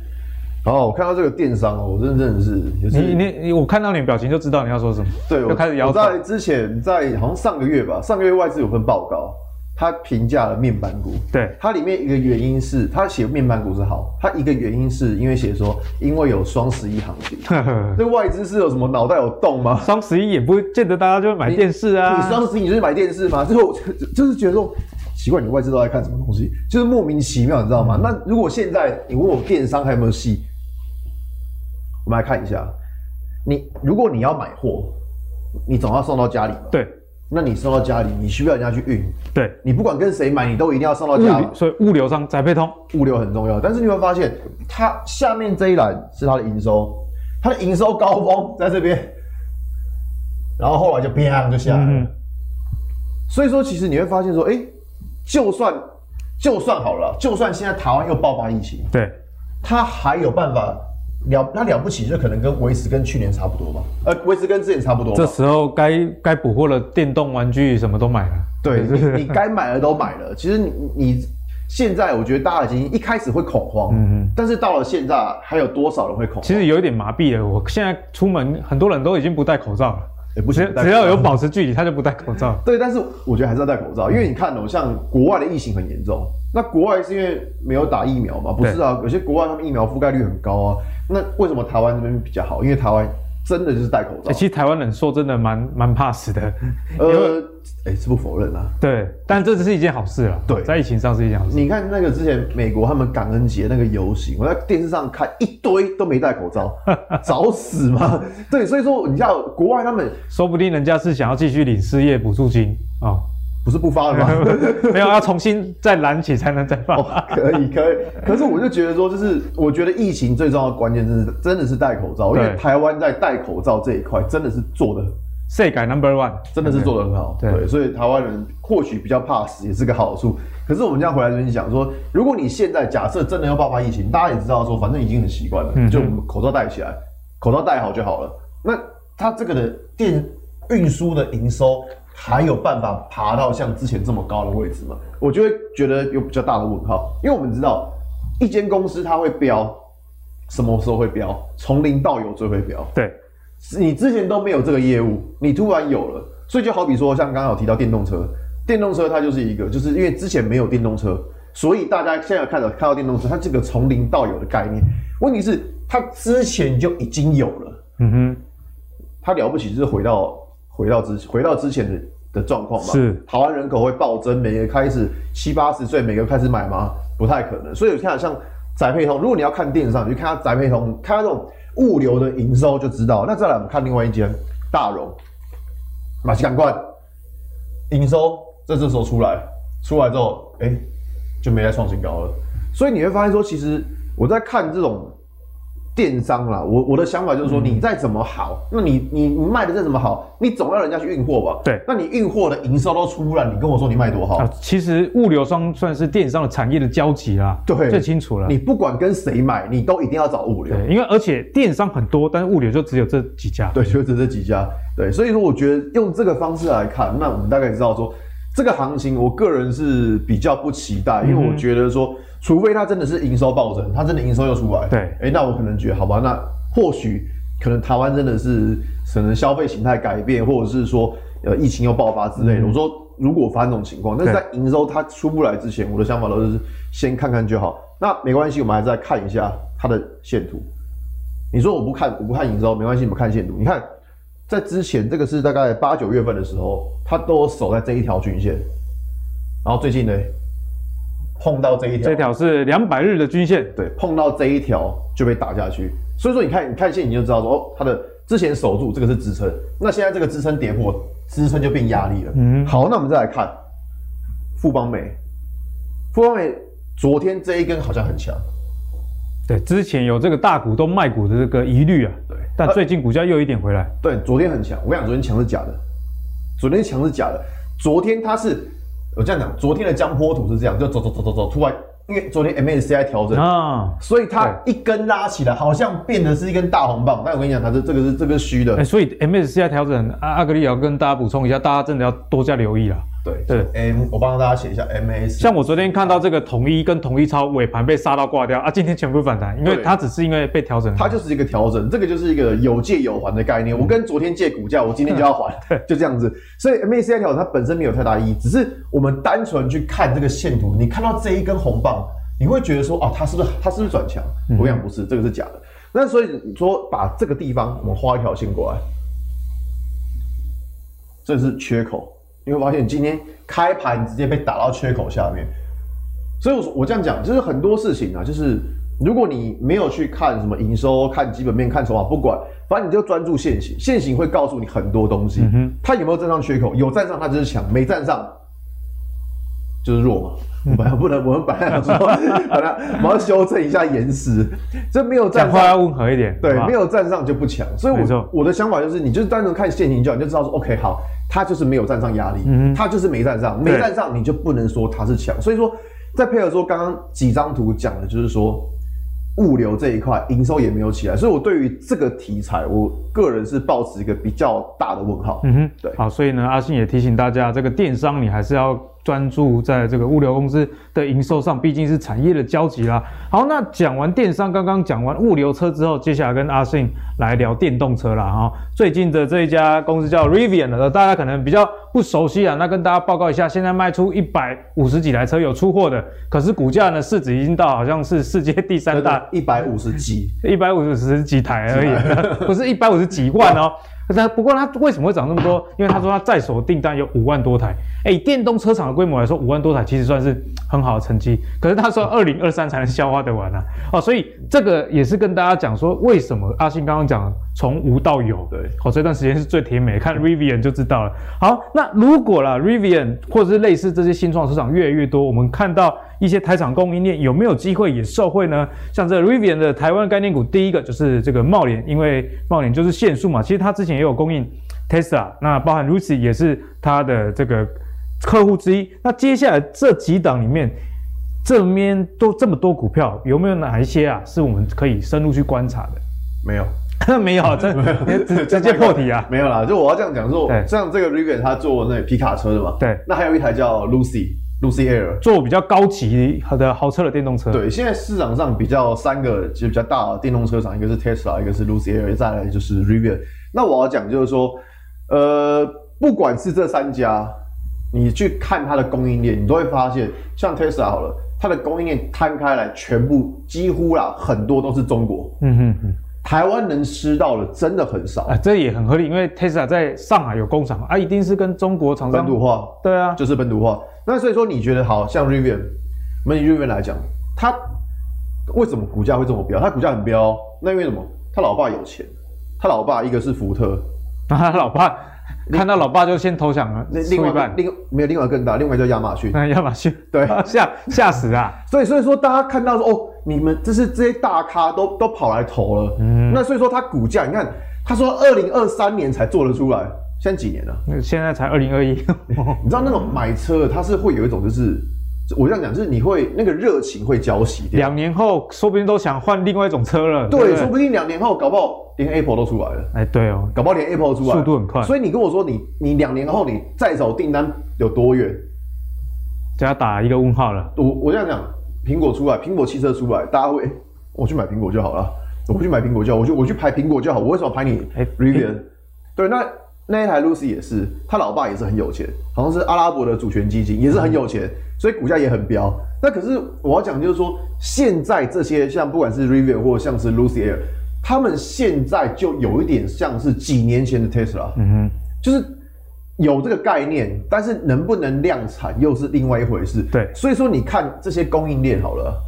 好，我看到这个电商哦，我真的真的是，就是、你你你，我看到你的表情就知道你要说什么。对，就开始摇头。我在之前在好像上个月吧，上个月外资有份报告，他评价了面板股。对，它里面一个原因是，他写面板股是好，它一个原因是因为写说，因为有双十一行情。这外资是有什么脑袋有洞吗？双十一也不见得大家就会买电视啊。你双十一你就是买电视吗？最后 就是觉得说。奇怪，你外资都在看什么东西？就是莫名其妙，你知道吗？嗯、那如果现在你问我电商还有没有戏，我们来看一下。你如果你要买货，你总要送到家里吧？对。那你送到家里，你需要人家去运。对。你不管跟谁买，你都一定要送到家里。所以物流商宅配通，物流很重要。但是你会发现，它下面这一栏是它的营收，它的营收高峰在这边，然后后来就砰就下来了。嗯、所以说，其实你会发现说，哎、欸。就算就算好了，就算现在台湾又爆发疫情，对，它还有办法了，那了不起就可能跟维持跟去年差不多吧，呃，维持跟之前差不多。这时候该该补货的电动玩具什么都买了，对，你你该买的都买了。其实你你现在我觉得大家已经一开始会恐慌，嗯嗯，但是到了现在还有多少人会恐慌？其实有一点麻痹了。我现在出门很多人都已经不戴口罩了。也不是，只要有保持距离，他就不戴口罩。对，但是我觉得还是要戴口罩，因为你看哦，像国外的疫情很严重，那国外是因为没有打疫苗嘛？不是啊，有些国外他们疫苗覆盖率很高啊。那为什么台湾这边比较好？因为台湾。真的就是戴口罩。其实台湾人说真的蛮蛮怕死的。呃，哎、欸，是不否认啊。对，但这只是一件好事啊。对，在疫情上是一件好事。你看那个之前美国他们感恩节那个游行，我在电视上看一堆都没戴口罩，找死吗？对，所以说你知道国外他们说不定人家是想要继续领失业补助金啊。哦不是不发了吗？没有，要重新再燃起才能再发。哦。可以，可以。可是我就觉得说，就是我觉得疫情最重要的关键，真是真的是戴口罩。因为台湾在戴口罩这一块真的是做的世界 number one，真的是做的很好。对，对，所以台湾人或许比较怕死也是个好处。可是我们这样回来跟你讲说，如果你现在假设真的要爆发疫情，大家也知道说，反正已经很习惯了，嗯、就口罩戴起来，口罩戴好就好了。那它这个的电运输的营收。还有办法爬到像之前这么高的位置吗？我就会觉得有比较大的问号，因为我们知道一间公司它会飙，什么时候会飙？从零到有最会飙。对，你之前都没有这个业务，你突然有了，所以就好比说像刚刚有提到电动车，电动车它就是一个，就是因为之前没有电动车，所以大家现在看到看到电动车，它这个从零到有的概念，问题是它之前就已经有了，嗯哼，它了不起就是回到。回到之回到之前的的状况嘛，是台湾人口会暴增，每个开始七八十岁，每个开始买吗？不太可能。所以你看像宅配通，如果你要看电商，你就看它宅配通，看它这种物流的营收就知道。那再来我们看另外一间大荣，马西赶快营收在这时候出来，出来之后，哎、欸，就没再创新高了。所以你会发现说，其实我在看这种电商啦，我我的想法就是说，你再怎么好，嗯、那你你你卖的再怎么好，你总要人家去运货吧？对，那你运货的营收都出不来，你跟我说你卖多好？啊、其实物流商算是电商的产业的交集啦，对，最清楚了。你不管跟谁买，你都一定要找物流，对，因为而且电商很多，但是物流就只有这几家，对，就只有这几家，对，所以说我觉得用这个方式来看，那我们大概知道说，这个行情，我个人是比较不期待，因为我觉得说，除非它真的是营收暴增，它真的营收又出来，对，哎，那我可能觉得好吧，那。或许可能台湾真的是可能消费形态改变，或者是说呃疫情又爆发之类的。嗯、我说如果发生这种情况，但是在营收它出不来之前，我的想法都是先看看就好。那没关系，我们还是再看一下它的线图。你说我不看，我不看营收没关系，你们看线图。你看在之前这个是大概八九月份的时候，它都守在这一条均线，然后最近呢碰到这一条，这条是两百日的均线，对，碰到这一条就被打下去。所以说，你看，你看线，你就知道说，哦，它的之前守住这个是支撑，那现在这个支撑跌破，支撑就变压力了。嗯，好，那我们再来看富邦美，富邦美昨天这一根好像很强，对，之前有这个大股东卖股的这个疑虑啊，对，但最近股价又一点回来，对，昨天很强，我跟你讲，昨天强是假的，昨天强是假的，昨天它是，我这样讲，昨天的江波图是这样，就走走走走走，突然。因为昨天 MSCI 调整啊，所以它一根拉起来，好像变得是一根大红棒。但我跟你讲，它是这个是这个虚的。欸、所以 MSCI 调整，阿阿格里也要跟大家补充一下，大家真的要多加留意了。对对，M 我帮大家写一下 MAS。像我昨天看到这个统一跟统一超尾盘被杀到挂掉啊，今天全部反弹，因为它只是因为被调整，它就是一个调整，这个就是一个有借有还的概念。我跟昨天借股价，我今天就要还，就这样子。所以 MACI 调整它本身没有太大意义，只是我们单纯去看这个线图，你看到这一根红棒。你会觉得说啊，它是不是它是不是转强？我跟你讲不是，这个是假的。那所以你说把这个地方我们画一条线过来，这是缺口，你会发现今天开盘直接被打到缺口下面。所以我我这样讲，就是很多事情啊，就是如果你没有去看什么营收、看基本面、看筹码，不管，反正你就专注现行，现行会告诉你很多东西。它有没有站上缺口？有站上，它就是强；没站上，就是弱嘛。本来不能，我们本来要说，本来我们要修正一下言辞，这没有站上，讲话要温和一点，对，没有站上就不强。所以我，我我的想法就是，你就是单纯看现行就，你就知道说，OK，好，它就是没有站上压力，嗯，他就是没站上，没站上你就不能说他是强。所以说，再配合说刚刚几张图讲的，就是说物流这一块营收也没有起来，所以我对于这个题材，我个人是抱持一个比较大的问号。嗯哼，对，好，所以呢，阿信也提醒大家，这个电商你还是要。专注在这个物流公司的营收上，毕竟是产业的交集啦。好，那讲完电商，刚刚讲完物流车之后，接下来跟阿信来聊电动车啦。哈，最近的这一家公司叫 Rivian 的，大家可能比较不熟悉啊。那跟大家报告一下，现在卖出一百五十几台车有出货的，可是股价呢，市值已经到好像是世界第三大，一百五十几，一百五十几台而已，不是一百五十几万哦。那不过它为什么会涨这么多？因为他说他在手订单有五万多台。哎，电动车厂的规模来说，五万多台其实算是很好的成绩。可是他说二零二三才能消化得完啊。哦，所以这个也是跟大家讲说，为什么阿信刚刚讲从无到有？对，哦，这段时间是最甜美，看 Rivian 就知道了。好，那如果啦 Rivian 或者是类似这些新创车厂越来越多，我们看到一些台厂供应链有没有机会也受惠呢？像这个 Rivian 的台湾概念股，第一个就是这个茂联，因为茂联就是线束嘛，其实它之前也有供应 Tesla，那包含 Lucid 也是它的这个。客户之一，那接下来这几档里面，这边都这么多股票，有没有哪一些啊，是我们可以深入去观察的？没有，没有，这直直接破题啊，没有啦。就我要这样讲说，像这个 Rivian 他做那皮卡车的嘛，对，那还有一台叫 Lucy，Lucy Air，做比较高级的豪车的电动车。对，现在市场上比较三个其实比较大的电动车厂，一个是 Tesla，一个是 Lucy Air，再来就是 Rivian。那我要讲就是说，呃，不管是这三家。你去看它的供应链，你都会发现，像 Tesla 好了，它的供应链摊开来，全部几乎啦，很多都是中国。嗯哼哼，台湾能吃到的真的很少。啊，这也很合理，因为 Tesla 在上海有工厂啊，一定是跟中国厂商本土化。对啊，就是本土化。那所以说，你觉得好像 Rivian，我们以 Rivian 来讲，它为什么股价会这么飙？它股价很飙，那因为什么？他老爸有钱，他老爸一个是福特，啊，他老爸。看到老爸就先投降了，那另外一半另没有另外更大，另外叫亚马逊，那 亚马逊 对 吓吓死啊！所以所以说大家看到说哦，你们这是这些大咖都都跑来投了，嗯，那所以说它股价你看，他说二零二三年才做得出来，现在几年了？那现在才二零二一，你知道那种买车它是会有一种就是。我这样讲，就是你会那个热情会浇熄掉。两年后，说不定都想换另外一种车了。对，对对，说不定两年后，搞不好连 Apple 都出来了。哎，对哦，搞不好连 Apple 都出来了，速度很快。所以你跟我说你，你你两年后你再找订单有多远？就要打一个问号了。我我这样讲，苹果出来，苹果汽车出来，大家会，我去买苹果就好了。我不去买苹果就好，我去我去排苹果就好。我为什么排你 Rivian？对，那。那一台 Lucy 也是，他老爸也是很有钱，好像是阿拉伯的主权基金，也是很有钱，所以股价也很飙。那可是我要讲就是说，现在这些像不管是 Rivian 或像是 Lucy Air，他们现在就有一点像是几年前的 Tesla，嗯哼，就是有这个概念，但是能不能量产又是另外一回事。对，所以说你看这些供应链好了，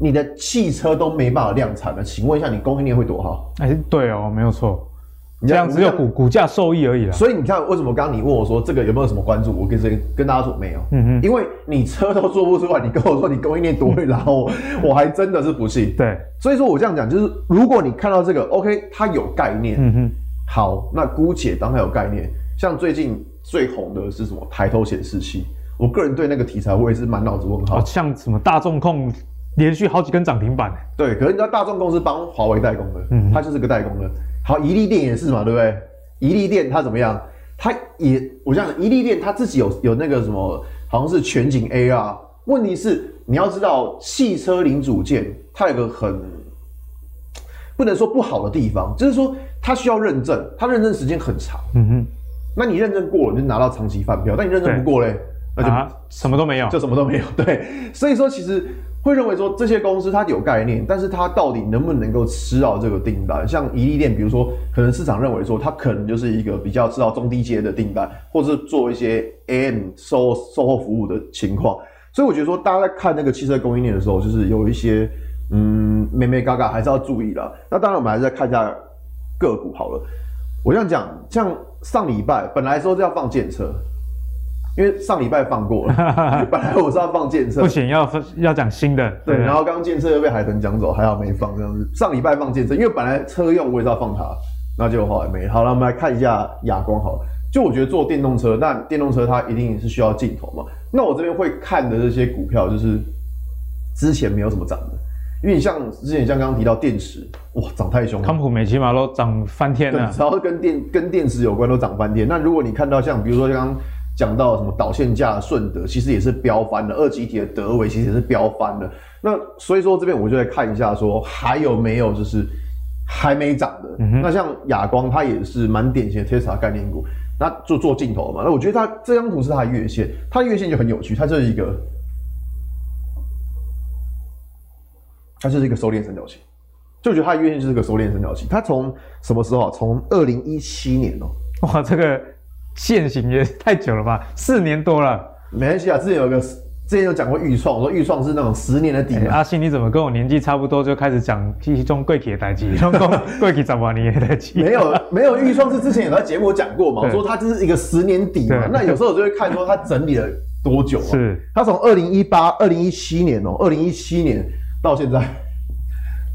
你的汽车都没办法量产了，请问一下你供应链会多好？哎，对哦，没有错。这样只有股股价受益而已啦。所以你看，为什么刚刚你问我说这个有没有什么关注？我跟谁跟大家说没有。嗯嗯，因为你车都做不出来，你跟我说你供应链多会拉，我 我还真的是不信。对，所以说我这样讲就是，如果你看到这个，OK，它有概念。嗯哼，好，那姑且当它有概念。像最近最红的是什么？抬头显示器。我个人对那个题材我也是满脑子问号。像什么大众控连续好几根涨停板。对，可是你知道大众控是帮华为代工的，嗯，它就是个代工的。好，怡利电也是嘛，对不对？怡利电它怎么样？它也，我这样，怡利电它自己有有那个什么，好像是全景 AR。问题是你要知道，汽车零组件它有个很不能说不好的地方，就是说它需要认证，它认证时间很长。嗯哼，那你认证过了，你就拿到长期饭票；但你认证不过嘞，那就、啊、什么都没有，就什么都没有。对，所以说其实。会认为说这些公司它有概念，但是它到底能不能够吃到这个订单？像怡利电，比如说，可能市场认为说它可能就是一个比较吃到中低阶的订单，或者是做一些 AM 售售后服务的情况。所以我觉得说，大家在看那个汽车供应链的时候，就是有一些嗯，眉眉嘎嘎还是要注意啦。那当然，我们还是再看一下个股好了。我这样讲，像上礼拜本来说是要放检测。因为上礼拜放过了，本来我是要放建车，不行，要要讲新的。对，对然后刚建车又被海豚讲走，还好没放这样子。上礼拜放建车，因为本来车用我也是要放它，那就后来没。好了，我们来看一下哑光好了。就我觉得做电动车，那电动车它一定是需要镜头嘛。那我这边会看的这些股票，就是之前没有什么涨的，因为你像之前像刚刚提到电池，哇，涨太凶了。康普美起码都涨翻天了，只要跟电跟电池有关都涨翻天。那如果你看到像比如说刚刚。讲到什么导线架顺德，其实也是飙翻的；二级体的德维其实也是飙翻的。那所以说这边我就来看一下，说还有没有就是还没涨的。嗯、那像亚光，它也是蛮典型的 Tesla 概念股，那就做镜头嘛。那我觉得它这张图是它的月线，它的月线就很有趣，它就是一个，它就是一个收敛三角形。就觉得它的月线就是个收敛三角形。它从什么时候啊？从二零一七年哦、喔。哇，这个。现行也太久了吧，四年多了。没关系啊，之前有个，之前有讲过预创，我说预创是那种十年的底、欸。阿信，你怎么跟我年纪差不多就开始讲其中贵企的代际？中 贵 贵企怎么你也代际？没有，没有预创是之前有在节目讲过嘛，我说它就是一个十年底嘛。那有时候我就会看说它整理了多久啊？是，它从二零一八、二零一七年哦、喔，二零一七年到现在。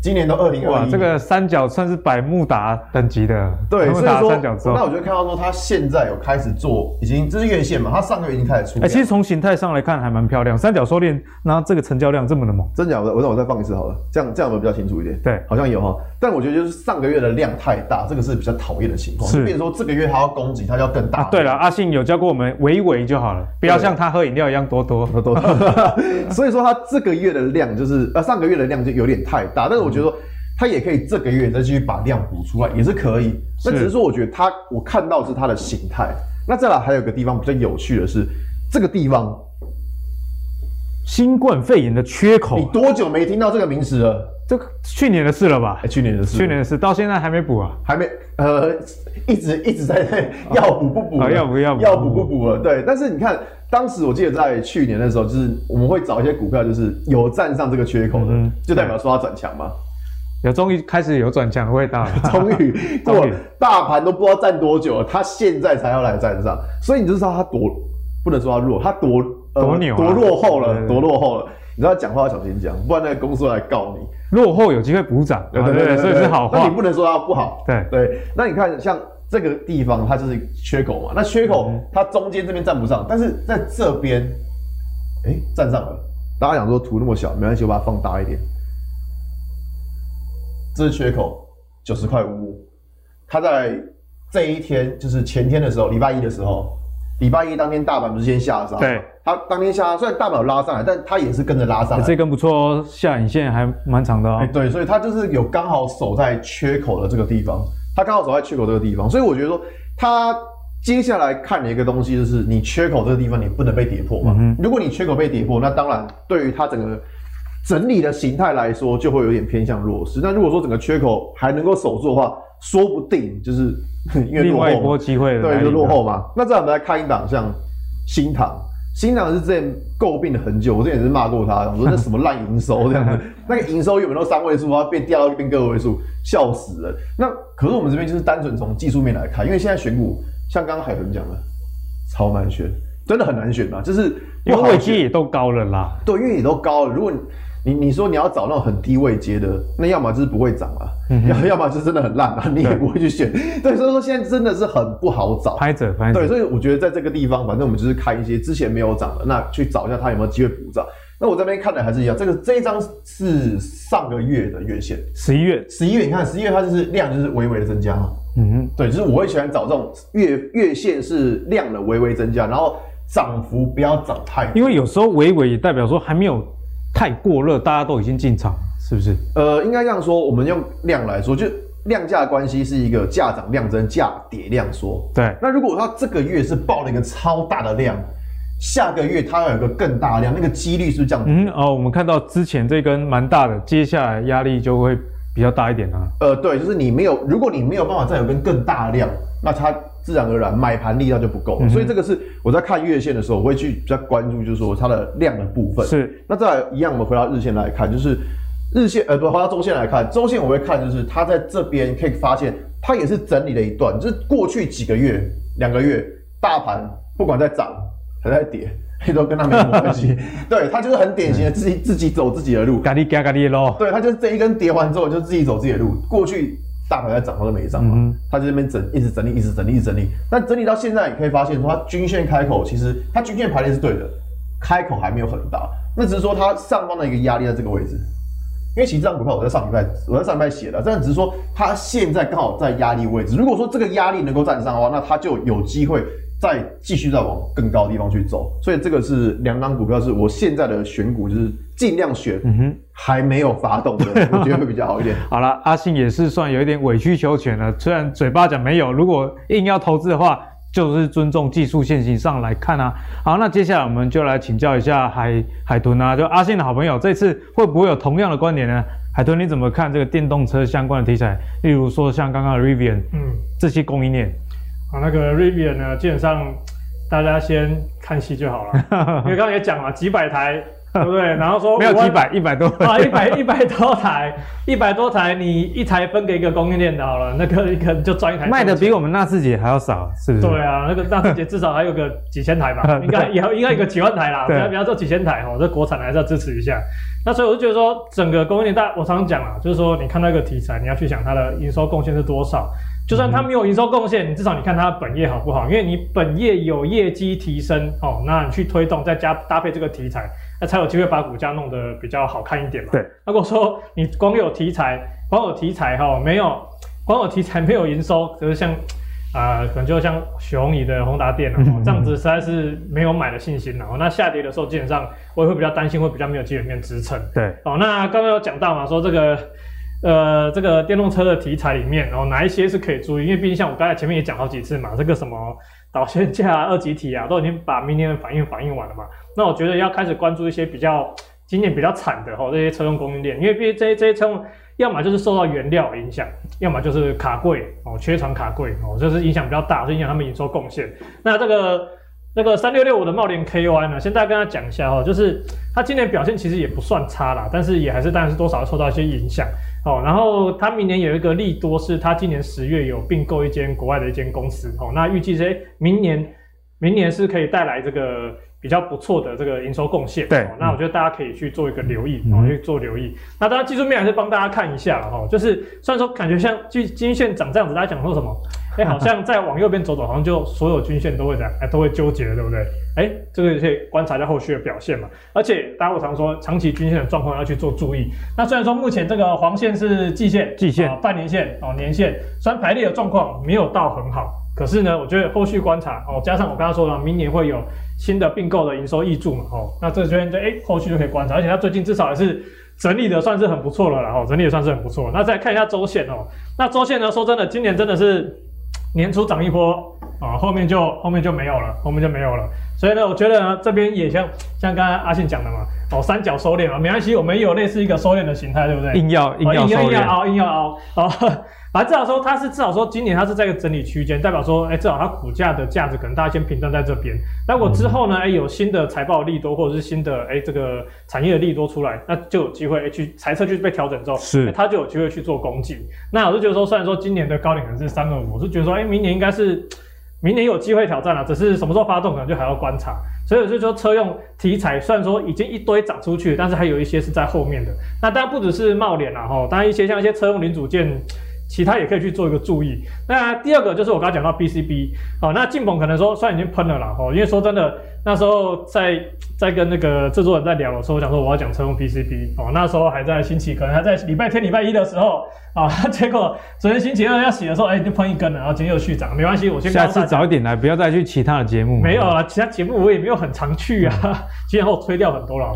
今年都二零二一，哇，这个三角算是百慕达等级的，对，所以说三角洲。那我就看到说，它现在有开始做，已经这是月线嘛，它上个月已经开始出。哎、欸，其实从形态上来看还蛮漂亮，三角收敛，那这个成交量这么的猛，真假的？我让我再放一次好了，这样这样会比较清楚一点。对，好像有哈，但我觉得就是上个月的量太大，这个是比较讨厌的情况。是，变成说这个月它要攻击，它就要更大。啊、对了，阿信有教过我们微微就好了，不要像他喝饮料一样多多 多多。所以说他这个月的量就是呃上个月的量就有点太大，但是我觉得说。嗯它也可以这个月再继续把量补出来，也是可以。那只是说，我觉得他，我看到是它的形态。那再来还有个地方比较有趣的是，这个地方，新冠肺炎的缺口。你多久没听到这个名词了？这个去年的事了吧？欸、去年的事，去年的事，到现在还没补啊？还没，呃，一直一直在那要补不补？要补要补要补不补了？对。但是你看，当时我记得在去年的时候，就是我们会找一些股票，就是有站上这个缺口的，嗯、就代表说它转强嘛。有终于开始有转强的味道了，终于，终于，大盘都不知道站多久了，它现在才要来站上，所以你就知道它多不能说它弱，它多多牛、啊，多落后了，多落后了。你知道讲话要小心讲，不然那个公司来告你。落后有机会补涨，对对对，所以是好话。那你不能说它不好，对对。那你看像这个地方，它就是缺口嘛，那缺口它中间这边站不上，但是在这边，哎，站上了。大家想说图那么小，没关系，我把它放大一点。这是缺口，九十块五五。它在这一天，就是前天的时候，礼拜一的时候，礼拜一当天大盘不是先下杀？对。它当天下杀，虽然大盘有拉上来，但它也是跟着拉上来。这根不错哦，下影线还蛮长的哦。哎，对，所以它就是有刚好守在缺口的这个地方，它刚好守在缺口这个地方，所以我觉得说，它接下来看的一个东西就是，你缺口这个地方你不能被跌破嘛。嗯。如果你缺口被跌破，那当然对于它整个。整理的形态来说，就会有点偏向弱势。那如果说整个缺口还能够守住的话，说不定就是 因为外一波机会，对，就落后嘛。那再我们来看一档，像新塘，新塘是之前诟病了很久，我之前也是骂过他，我说那什么烂营收这样子，那个营收原本都三位数，然后变掉到变个位数，笑死了。那可是我们这边就是单纯从技术面来看，因为现在选股，像刚刚海豚讲的，超难选，真的很难选嘛，就是因为位阶也都高了啦。对，因为也都高了，如果你你你说你要找那种很低位阶的，那要么就是不会涨啊，嗯、要要么就真的很烂啊，你也不会去选。对，所以说现在真的是很不好找。拍着拍着。对，所以我觉得在这个地方，反正我们就是看一些之前没有涨的，那去找一下它有没有机会补涨。那我这边看的还是一样，这个这一张是上个月的月线，十一月，十一月，你看十一月它就是量就是微微的增加嘛。嗯，对，就是我会喜欢找这种月月线是量的微微增加，然后涨幅不要涨太，因为有时候微微也代表说还没有。太过热，大家都已经进场，是不是？呃，应该这样说，我们用量来说，就量价关系是一个价涨量增、价跌量缩。对。那如果它这个月是爆了一个超大的量，下个月它要有个更大的量，那个几率是不是这样？嗯哦，我们看到之前这根蛮大的，接下来压力就会比较大一点啊。呃，对，就是你没有，如果你没有办法再有根更大的量，那它。自然而然买盘力道就不够，嗯，所以这个是我在看月线的时候，我会去比较关注，就是说它的量的部分。是，那再来一样，我们回到日线来看，就是日线，呃，不，回到周线来看，周线我会看，就是它在这边可以发现，它也是整理了一段，就是过去几个月、两个月，大盘不管在涨还在跌，都跟它没什么关系。对，它就是很典型的自己自己走自己的路，咖喱咖咖喱咯。对，它就是这一根跌完之后就自己走自己的路，过去。大盘在涨，它都没涨嘛。它就这边整，一直整理，一直整理，一直整理。但整理到现在，你可以发现说，它均线开口其实它均线排列是对的，开口还没有很大。那只是说它上方的一个压力在这个位置。因为其实这张股票我在上礼拜我在上礼拜写的，但只是说它现在刚好在压力位置。如果说这个压力能够站上的话，那它就有机会再继续再往更高的地方去走。所以这个是两张股票，是我现在的选股就是。尽量选，嗯哼，还没有发动的，我觉得会比较好一点。好了，阿信也是算有一点委曲求全了，虽然嘴巴讲没有，如果硬要投资的话，就是尊重技术线型上来看啊。好，那接下来我们就来请教一下海海豚啊，就阿信的好朋友，这次会不会有同样的观点呢？海豚你怎么看这个电动车相关的题材？例如说像刚刚的 Rivian，嗯，这些供应链。好，那个 Rivian 呢，基本上大家先看戏就好了，因为刚刚也讲了几百台。对不对？然后说没有几百，一百多啊，一百一百多台，一百多台，你一台分给一个供应链的好了，那个一个就赚一台。卖的比我们纳智捷还要少，是不是？对啊，那个纳智捷至少还有个几千台吧，应该以后应该有个几万台啦。不要不要说几千台哦，这国产还是要支持一下。那所以我就觉得说，整个供应链，大我常常讲啊，就是说你看到一个题材，你要去想它的营收贡献是多少。就算它没有营收贡献，你至少你看它本业好不好？因为你本业有业绩提升哦，那你去推动，再加搭配这个题材。那才有机会把股价弄得比较好看一点嘛。对，如果说你光有题材，光有题材哈，没有光有题材没有营收，就是像啊、呃，可能就像雄毅的宏达电啊，这样子实在是没有买的信心了。那下跌的时候，基本上我也会比较担心，会比较没有基本面支撑。对，哦，那刚刚有讲到嘛，说这个呃这个电动车的题材里面，然后哪一些是可以注意？因为毕竟像我刚才前面也讲好几次嘛，这个什么导线架啊、二极体啊，都已经把明年的反应反应完了嘛。那我觉得要开始关注一些比较今年比较惨的哈，这些车用供应链，因为毕竟这些这些车用，要么就是受到原料影响，要么就是卡柜哦，缺厂卡柜哦，就是影响比较大，所以影响他们营收贡献。那这个那个三六六五的茂联 KY 呢，先大家跟他讲一下哈，就是它今年表现其实也不算差啦，但是也还是当然是多少受到一些影响哦。然后它明年有一个利多，是它今年十月有并购一间国外的一间公司哦，那预计是明年明年是可以带来这个比较不错的这个营收贡献。对、哦，那我觉得大家可以去做一个留意，哦，去做留意。那当然技术面还是帮大家看一下哈，就是虽然说感觉像均均线长这样子，大家讲说什么？哎、欸，好像再往右边走走，好像就所有均线都会这样，哎、欸，都会纠结了，对不对？哎、欸，这个可以观察一下后续的表现嘛。而且，大家我常说，长期均线的状况要去做注意。那虽然说目前这个黄线是季线、季线、呃、半年线、哦年线，虽然排列的状况没有到很好，可是呢，我觉得后续观察哦，加上我刚刚说了，明年会有新的并购的营收益注嘛，哦，那这边就哎，后续就可以观察。而且它最近至少还是整理的算是很不错了，然后整理也算是很不错。那再看一下周线哦，那周线呢，说真的，今年真的是。年初涨一波啊，后面就后面就没有了，后面就没有了。所以呢，我觉得呢，这边也像像刚才阿信讲的嘛，哦，三角收敛嘛，没关系，我们也有类似一个收敛的形态，对不对？硬要硬要硬要凹，硬要凹，哦。反正至少说它是至少说今年它是在一个整理区间，代表说，哎，至少它股价的价值可能大家先平断在这边。那我之后呢，哎，有新的财报利多或者是新的哎这个产业的利多出来，那就有机会哎去财测去被调整之后，是它就有机会去做攻击。那我是觉得说，虽然说今年的高点可能是三二五，我是觉得说，哎，明年应该是明年有机会挑战了，只是什么时候发动可能就还要观察。所以我就说车用题材虽然说已经一堆涨出去，但是还有一些是在后面的。那当然不只是贸联啦，哈，当然一些像一些车用零组件。其他也可以去做一个注意。那第二个就是我刚刚讲到 BCB，哦，那晋鹏可能说虽然已经喷了啦，哦，因为说真的，那时候在在跟那个制作人在聊的时候，我讲说我要讲车用 BCB，哦，那时候还在星期，可能还在礼拜天、礼拜一的时候，啊，结果昨天星期二要洗的时候，哎，就喷一根了，然后今天又续涨，没关系，我先下次早一点来，不要再去其他的节目。没有啊，其他节目我也没有很常去啊，今天我推掉很多了，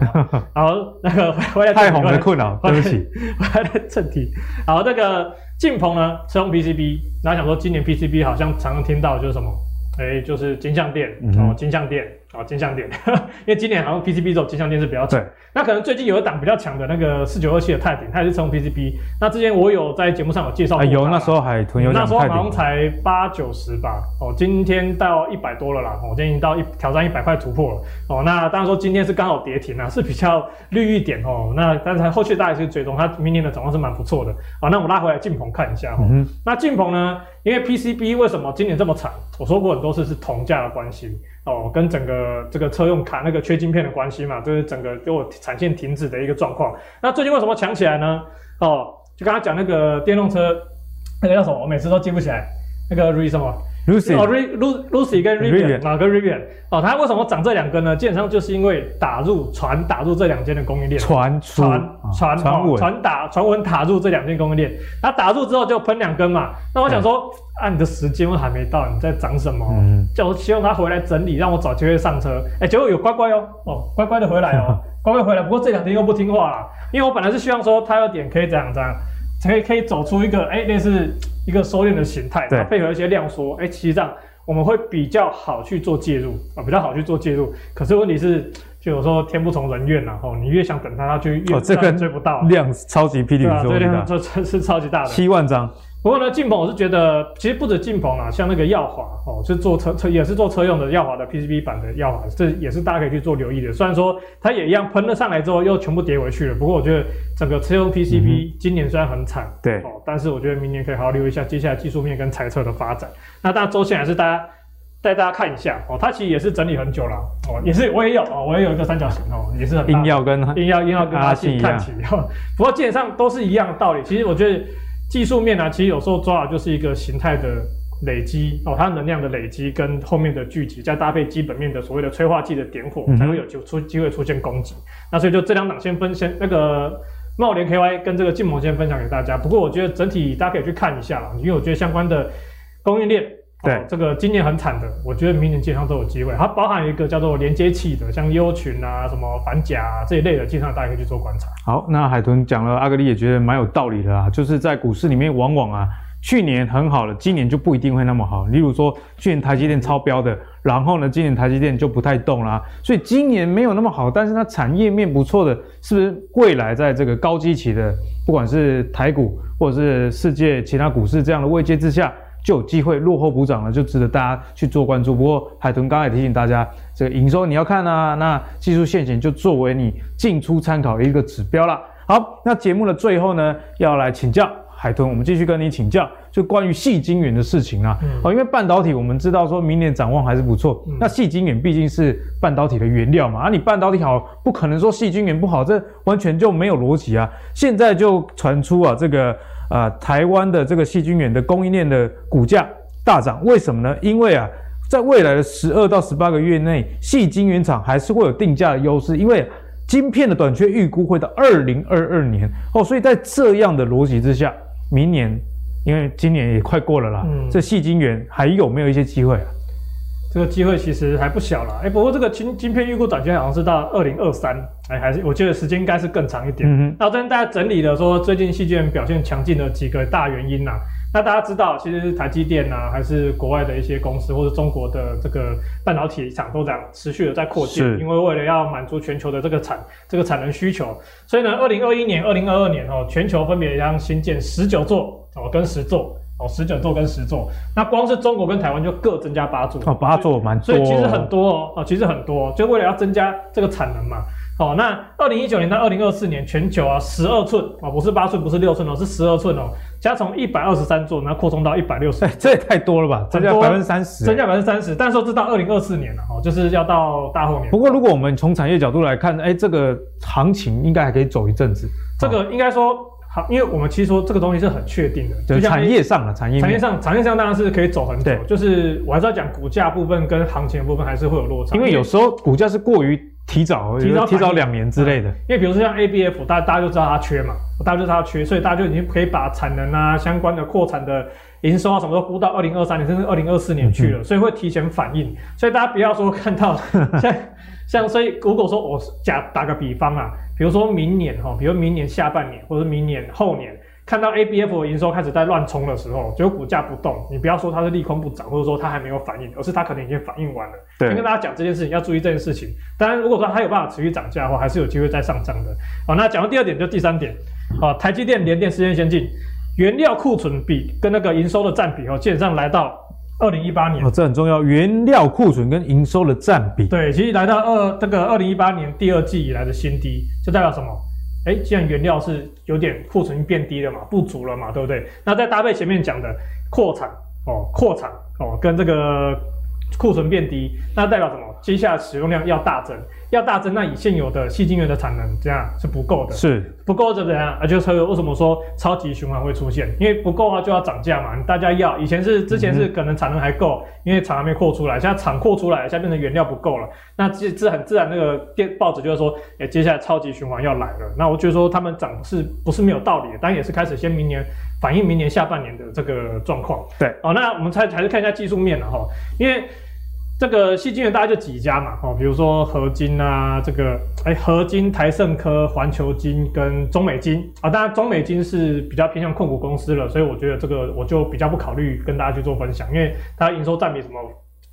好，好，那个回来太红的困扰，对不起，回来正题，好，那个。晋鹏呢，是用 PCB，大家想说今年 PCB 好像常常听到就是什么，哎、欸，就是金像电哦，金像电。哦，金像电，因为今年好像 PCB 这种金像电是比较强，那可能最近有一档比较强的那个四九二七的泰鼎，它也是车用 PCB。那之前我有在节目上有介绍过，有那时候还囤有，那时候好像才八九十吧。哦，今天到一百多了啦，我今天已经到一挑战一百块突破了。哦，那当然说今天是刚好跌停啊，是比较绿一点哦。那但是后续大家也是追踪，它明年的展望是蛮不错的。好，那我们拉回来晋鹏看一下哈。嗯、那晋鹏呢，因为 PCB 为什么今年这么惨？我说过很多次是铜价的关系。哦，跟整个这个车用卡那个缺晶片的关系嘛，就是整个给我产线停止的一个状况。那最近为什么强起来呢？哦，就刚刚讲那个电动车，那个叫什么？我每次都记不起来，那个 Re 什么？Lucy 哦，Lucy 跟 Rivian 哪个 Rivian？哦，它为什么涨这两根呢？基本上就是因为打入船打入这两间的供应链，船船船船船打传闻打入这两间供应链，它打入之后就喷两根嘛。那我想说，按你的时间我还没到，你在涨什么？嗯，就希望他回来整理，让我找机会上车。哎，结果有乖乖哦，哦，乖乖的回来哦，乖乖回来。不过这两天又不听话了，因为我本来是希望说他有点可以这样这样。可以可以走出一个哎，类似一个收敛的形态，对，配合一些量缩，哎，其实这样我们会比较好去做介入啊，比较好去做介入。可是问题是，就有时候天不从人愿呐，哦，你越想等它，它就越这个追不到，量超级霹雳，对啊，量这这是超级大的，七万张。不过呢，晋鹏我是觉得，其实不止晋鹏啊，像那个耀华哦，是做车车也是做车用的耀华的 PCB 版的耀华，这也是大家可以去做留意的。虽然说它也一样喷了上来之后又全部跌回去了，不过我觉得整个车用 PCB 今年虽然很惨，嗯、对哦，但是我觉得明年可以好好留意一下接下来技术面跟财测的发展。那当然周线还是大家带大家看一下哦，它其实也是整理很久了哦，也是我也有哦，我也有一个三角形哦，也是很硬要跟硬要硬要跟阿信看齐哈。不过基本上都是一样的道理。其实我觉得。技术面呢、啊，其实有时候抓的就是一个形态的累积哦，它能量的累积跟后面的聚集，再搭配基本面的所谓的催化剂的点火，才会有就出机会出现攻击。那所以就这两档先分先那个茂联 KY 跟这个晋盟先分享给大家。不过我觉得整体大家可以去看一下啦，因为我觉得相关的供应链。对、哦，这个今年很惨的，我觉得明年基本上都有机会。它包含一个叫做连接器的，像优群啊、什么反甲啊这一类的，基本上大家可以去做观察。好，那海豚讲了，阿格力也觉得蛮有道理的啊，就是在股市里面，往往啊，去年很好了，今年就不一定会那么好。例如说，去年台积电超标的，然后呢，今年台积电就不太动啦，所以今年没有那么好，但是它产业面不错的，是不是未来在这个高基期的，不管是台股或者是世界其他股市这样的位阶之下？就有机会落后补涨了，就值得大家去做关注。不过海豚刚才也提醒大家，这个营收你要看啊，那技术线型就作为你进出参考的一个指标了。好，那节目的最后呢，要来请教海豚，我们继续跟你请教，就关于细晶圆的事情啊。嗯、哦，因为半导体我们知道说明年展望还是不错，嗯、那细晶圆毕竟是半导体的原料嘛，啊，你半导体好，不可能说细晶圆不好，这完全就没有逻辑啊。现在就传出啊，这个啊、呃，台湾的这个细晶圆的供应链的股价大涨，为什么呢？因为啊，在未来的十二到十八个月内，细晶圆厂还是会有定价的优势，因为。晶片的短缺预估会到二零二二年哦，所以在这样的逻辑之下，明年因为今年也快过了啦，嗯，这细晶圆还有没有一些机会啊？这个机会其实还不小了，哎，不过这个晶晶片预估短缺好像是到二零二三，哎，还是我觉得时间应该是更长一点。那我这边大家整理了说，最近矽晶圆表现强劲的几个大原因呐、啊。那大家知道，其实台积电啊，还是国外的一些公司，或者中国的这个半导体厂都在持续的在扩建，因为为了要满足全球的这个产这个产能需求，所以呢，二零二一年、二零二二年哦，全球分别将新建十九座哦，跟十座哦，十九座跟十座，那光是中国跟台湾就各增加八座哦，八座蛮多，所以其实很多哦，其实很多，就为了要增加这个产能嘛。哦，那二零一九年到二零二四年，全球啊，十二寸啊，不是八寸，不是六寸哦，是十二寸哦，加从一百二十三座，然后扩充到一百六十，这也太多了吧？增加百分之三十，增加百分之三十。但是说这到二零二四年了哦，就是要到大后年。不过如果我们从产业角度来看，哎，这个行情应该还可以走一阵子。这个应该说好，因为我们其实说这个东西是很确定的，就产业上的产业，产业上，产业上当然是可以走很久。就是我还是要讲股价部分跟行情的部分还是会有落差，因为有时候股价是过于。提早，提早提早两年之类的，因为比如说像 ABF，大家大家就知道它缺嘛，大家就知道它缺，所以大家就已经可以把产能啊、相关的扩产的营收啊什么都估到二零二三年甚至二零二四年去了，嗯、所以会提前反应。所以大家不要说看到像 像，所以如果说我假打个比方啊，比如说明年哈，比如明年下半年或者明年后年。看到 ABF 的营收开始在乱冲的时候，结果股价不动，你不要说它是利空不涨，或者说它还没有反应，而是它可能已经反应完了。对，先跟大家讲这件事情，要注意这件事情。当然，如果说它有办法持续涨价的话，还是有机会再上涨的。好，那讲到第二点，就第三点。啊，台积电、联电时间先进，原料库存比跟那个营收的占比哦，基本上来到二零一八年。哦，这很重要，原料库存跟营收的占比。对，其实来到二这个二零一八年第二季以来的新低，就代表什么？哎，既然原料是有点库存变低了嘛，不足了嘛，对不对？那再搭配前面讲的扩产哦，扩产哦，跟这个库存变低，那代表什么？接下来使用量要大增。要大增，那以现有的细晶圆的产能这样是不够的，是不够就怎样？啊，就是为什么说超级循环会出现？因为不够的话就要涨价嘛，大家要。以前是之前是可能产能还够，嗯、因为厂还没扩出来，现在厂扩出来，现在变成原料不够了，那自自很自然那个电报纸就会说，哎，接下来超级循环要来了。那我觉得说他们涨是不是没有道理的？当然也是开始先明年反映明年下半年的这个状况。对，哦，那我们才还是看一下技术面了哈，因为。这个矽晶圆大概就几家嘛，哦，比如说合金啊，这个哎，合金、台盛科、环球金跟中美金啊，当然中美金是比较偏向控股公司了，所以我觉得这个我就比较不考虑跟大家去做分享，因为它营收占比什么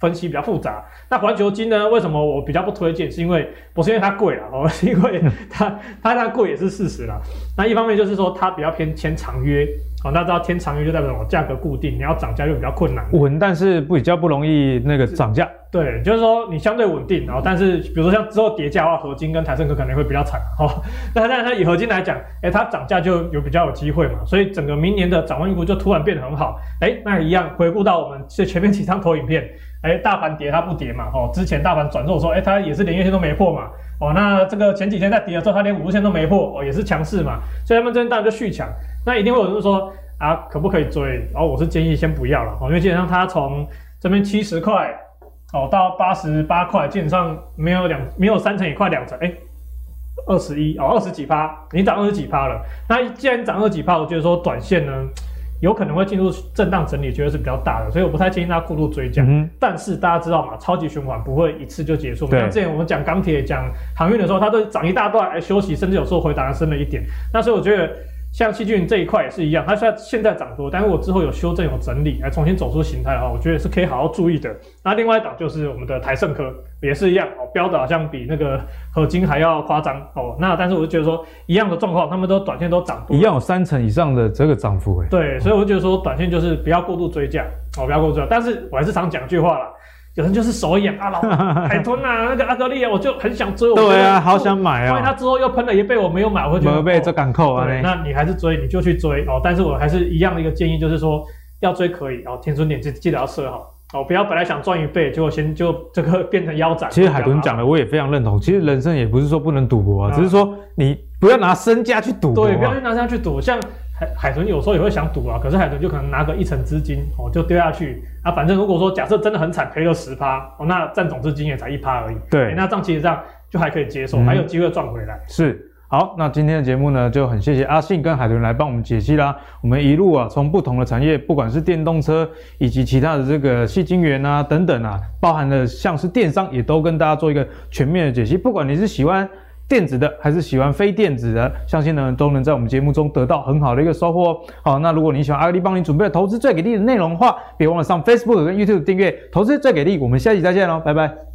分析比较复杂。那环球金呢，为什么我比较不推荐？是因为不是因为它贵了哦，是因为它它它贵也是事实啦。那一方面就是说它比较偏签长约。好，那知道天长约就代表？价格固定，你要涨价就比较困难。稳，但是不比较不容易那个涨价。对，就是说你相对稳定，然后但是比如说像之后叠价的话，合金跟台盛科可能会比较惨。哦，那但是它以合金来讲，哎，它涨价就有比较有机会嘛，所以整个明年的展望预估就突然变得很好。哎，那一样回顾到我们前面几张投影片，哎，大盘跌它不跌嘛，哦，之前大盘转弱的时候，哎，它也是连月线都没破嘛，哦，那这个前几天在跌的时候，它连五日线都没破，哦，也是强势嘛，所以他们这边当然就续强。那一定会有人说。啊，可不可以追？然后我是建议先不要了，哦，因为基本上它从这边七十块哦到八十八块，基本上没有两没有三成也快两成，哎，二十一哦二十几趴，你涨二十几趴了。那既然涨二十几趴，我觉得说短线呢有可能会进入震荡整理，觉得是比较大的，所以我不太建议大家过度追加。嗯、但是大家知道嘛，超级循环不会一次就结束。对像之前我们讲钢铁、讲航运的时候，它都涨一大段，哎，休息，甚至有时候回档升了一点。那所以我觉得。像细菌这一块也是一样，它虽然现在涨多，但是我之后有修正有整理，来重新走出形态的话，我觉得是可以好好注意的。那另外一档就是我们的台盛科，也是一样哦，标的好像比那个合金还要夸张哦。那但是我就觉得说一样的状况，他们都短线都涨多，一样有三成以上的这个涨幅诶。对，所以我就觉得说短线就是不要过度追价哦，不要过度追价。但是我还是常讲一句话啦。有人就是手痒啊，老 海豚啊，那个阿格力啊，我就很想追。我对啊，好想买啊！因为他之后又喷了一倍，我没有买，我会觉得。没被这敢扣啊！那你还是追，你就去追哦。但是我还是一样的一个建议，就是说要追可以哦，停损点记记得要设好哦，不要本来想赚一倍，结果先就 这个变成腰斩。其实海豚讲的我也非常认同。其实人生也不是说不能赌博啊，只是说你不要拿身家去赌。对，不要去拿身家去赌，像。海豚有时候也会想赌啊，可是海豚就可能拿个一成资金哦，就丢下去啊。反正如果说假设真的很惨，赔了十趴哦，那占总资金也才一趴而已。对，欸、那这样其实这样就还可以接受，嗯、还有机会赚回来。是，好，那今天的节目呢，就很谢谢阿信跟海豚来帮我们解析啦。我们一路啊，从不同的产业，不管是电动车以及其他的这个细晶圆啊等等啊，包含了像是电商，也都跟大家做一个全面的解析。不管你是喜欢。电子的还是喜欢非电子的，相信呢都能在我们节目中得到很好的一个收获哦。好，那如果你喜欢阿格力帮你准备的投资最给力的内容的话，别忘了上 Facebook 跟 YouTube 订阅投资最给力。我们下期再见喽，拜拜。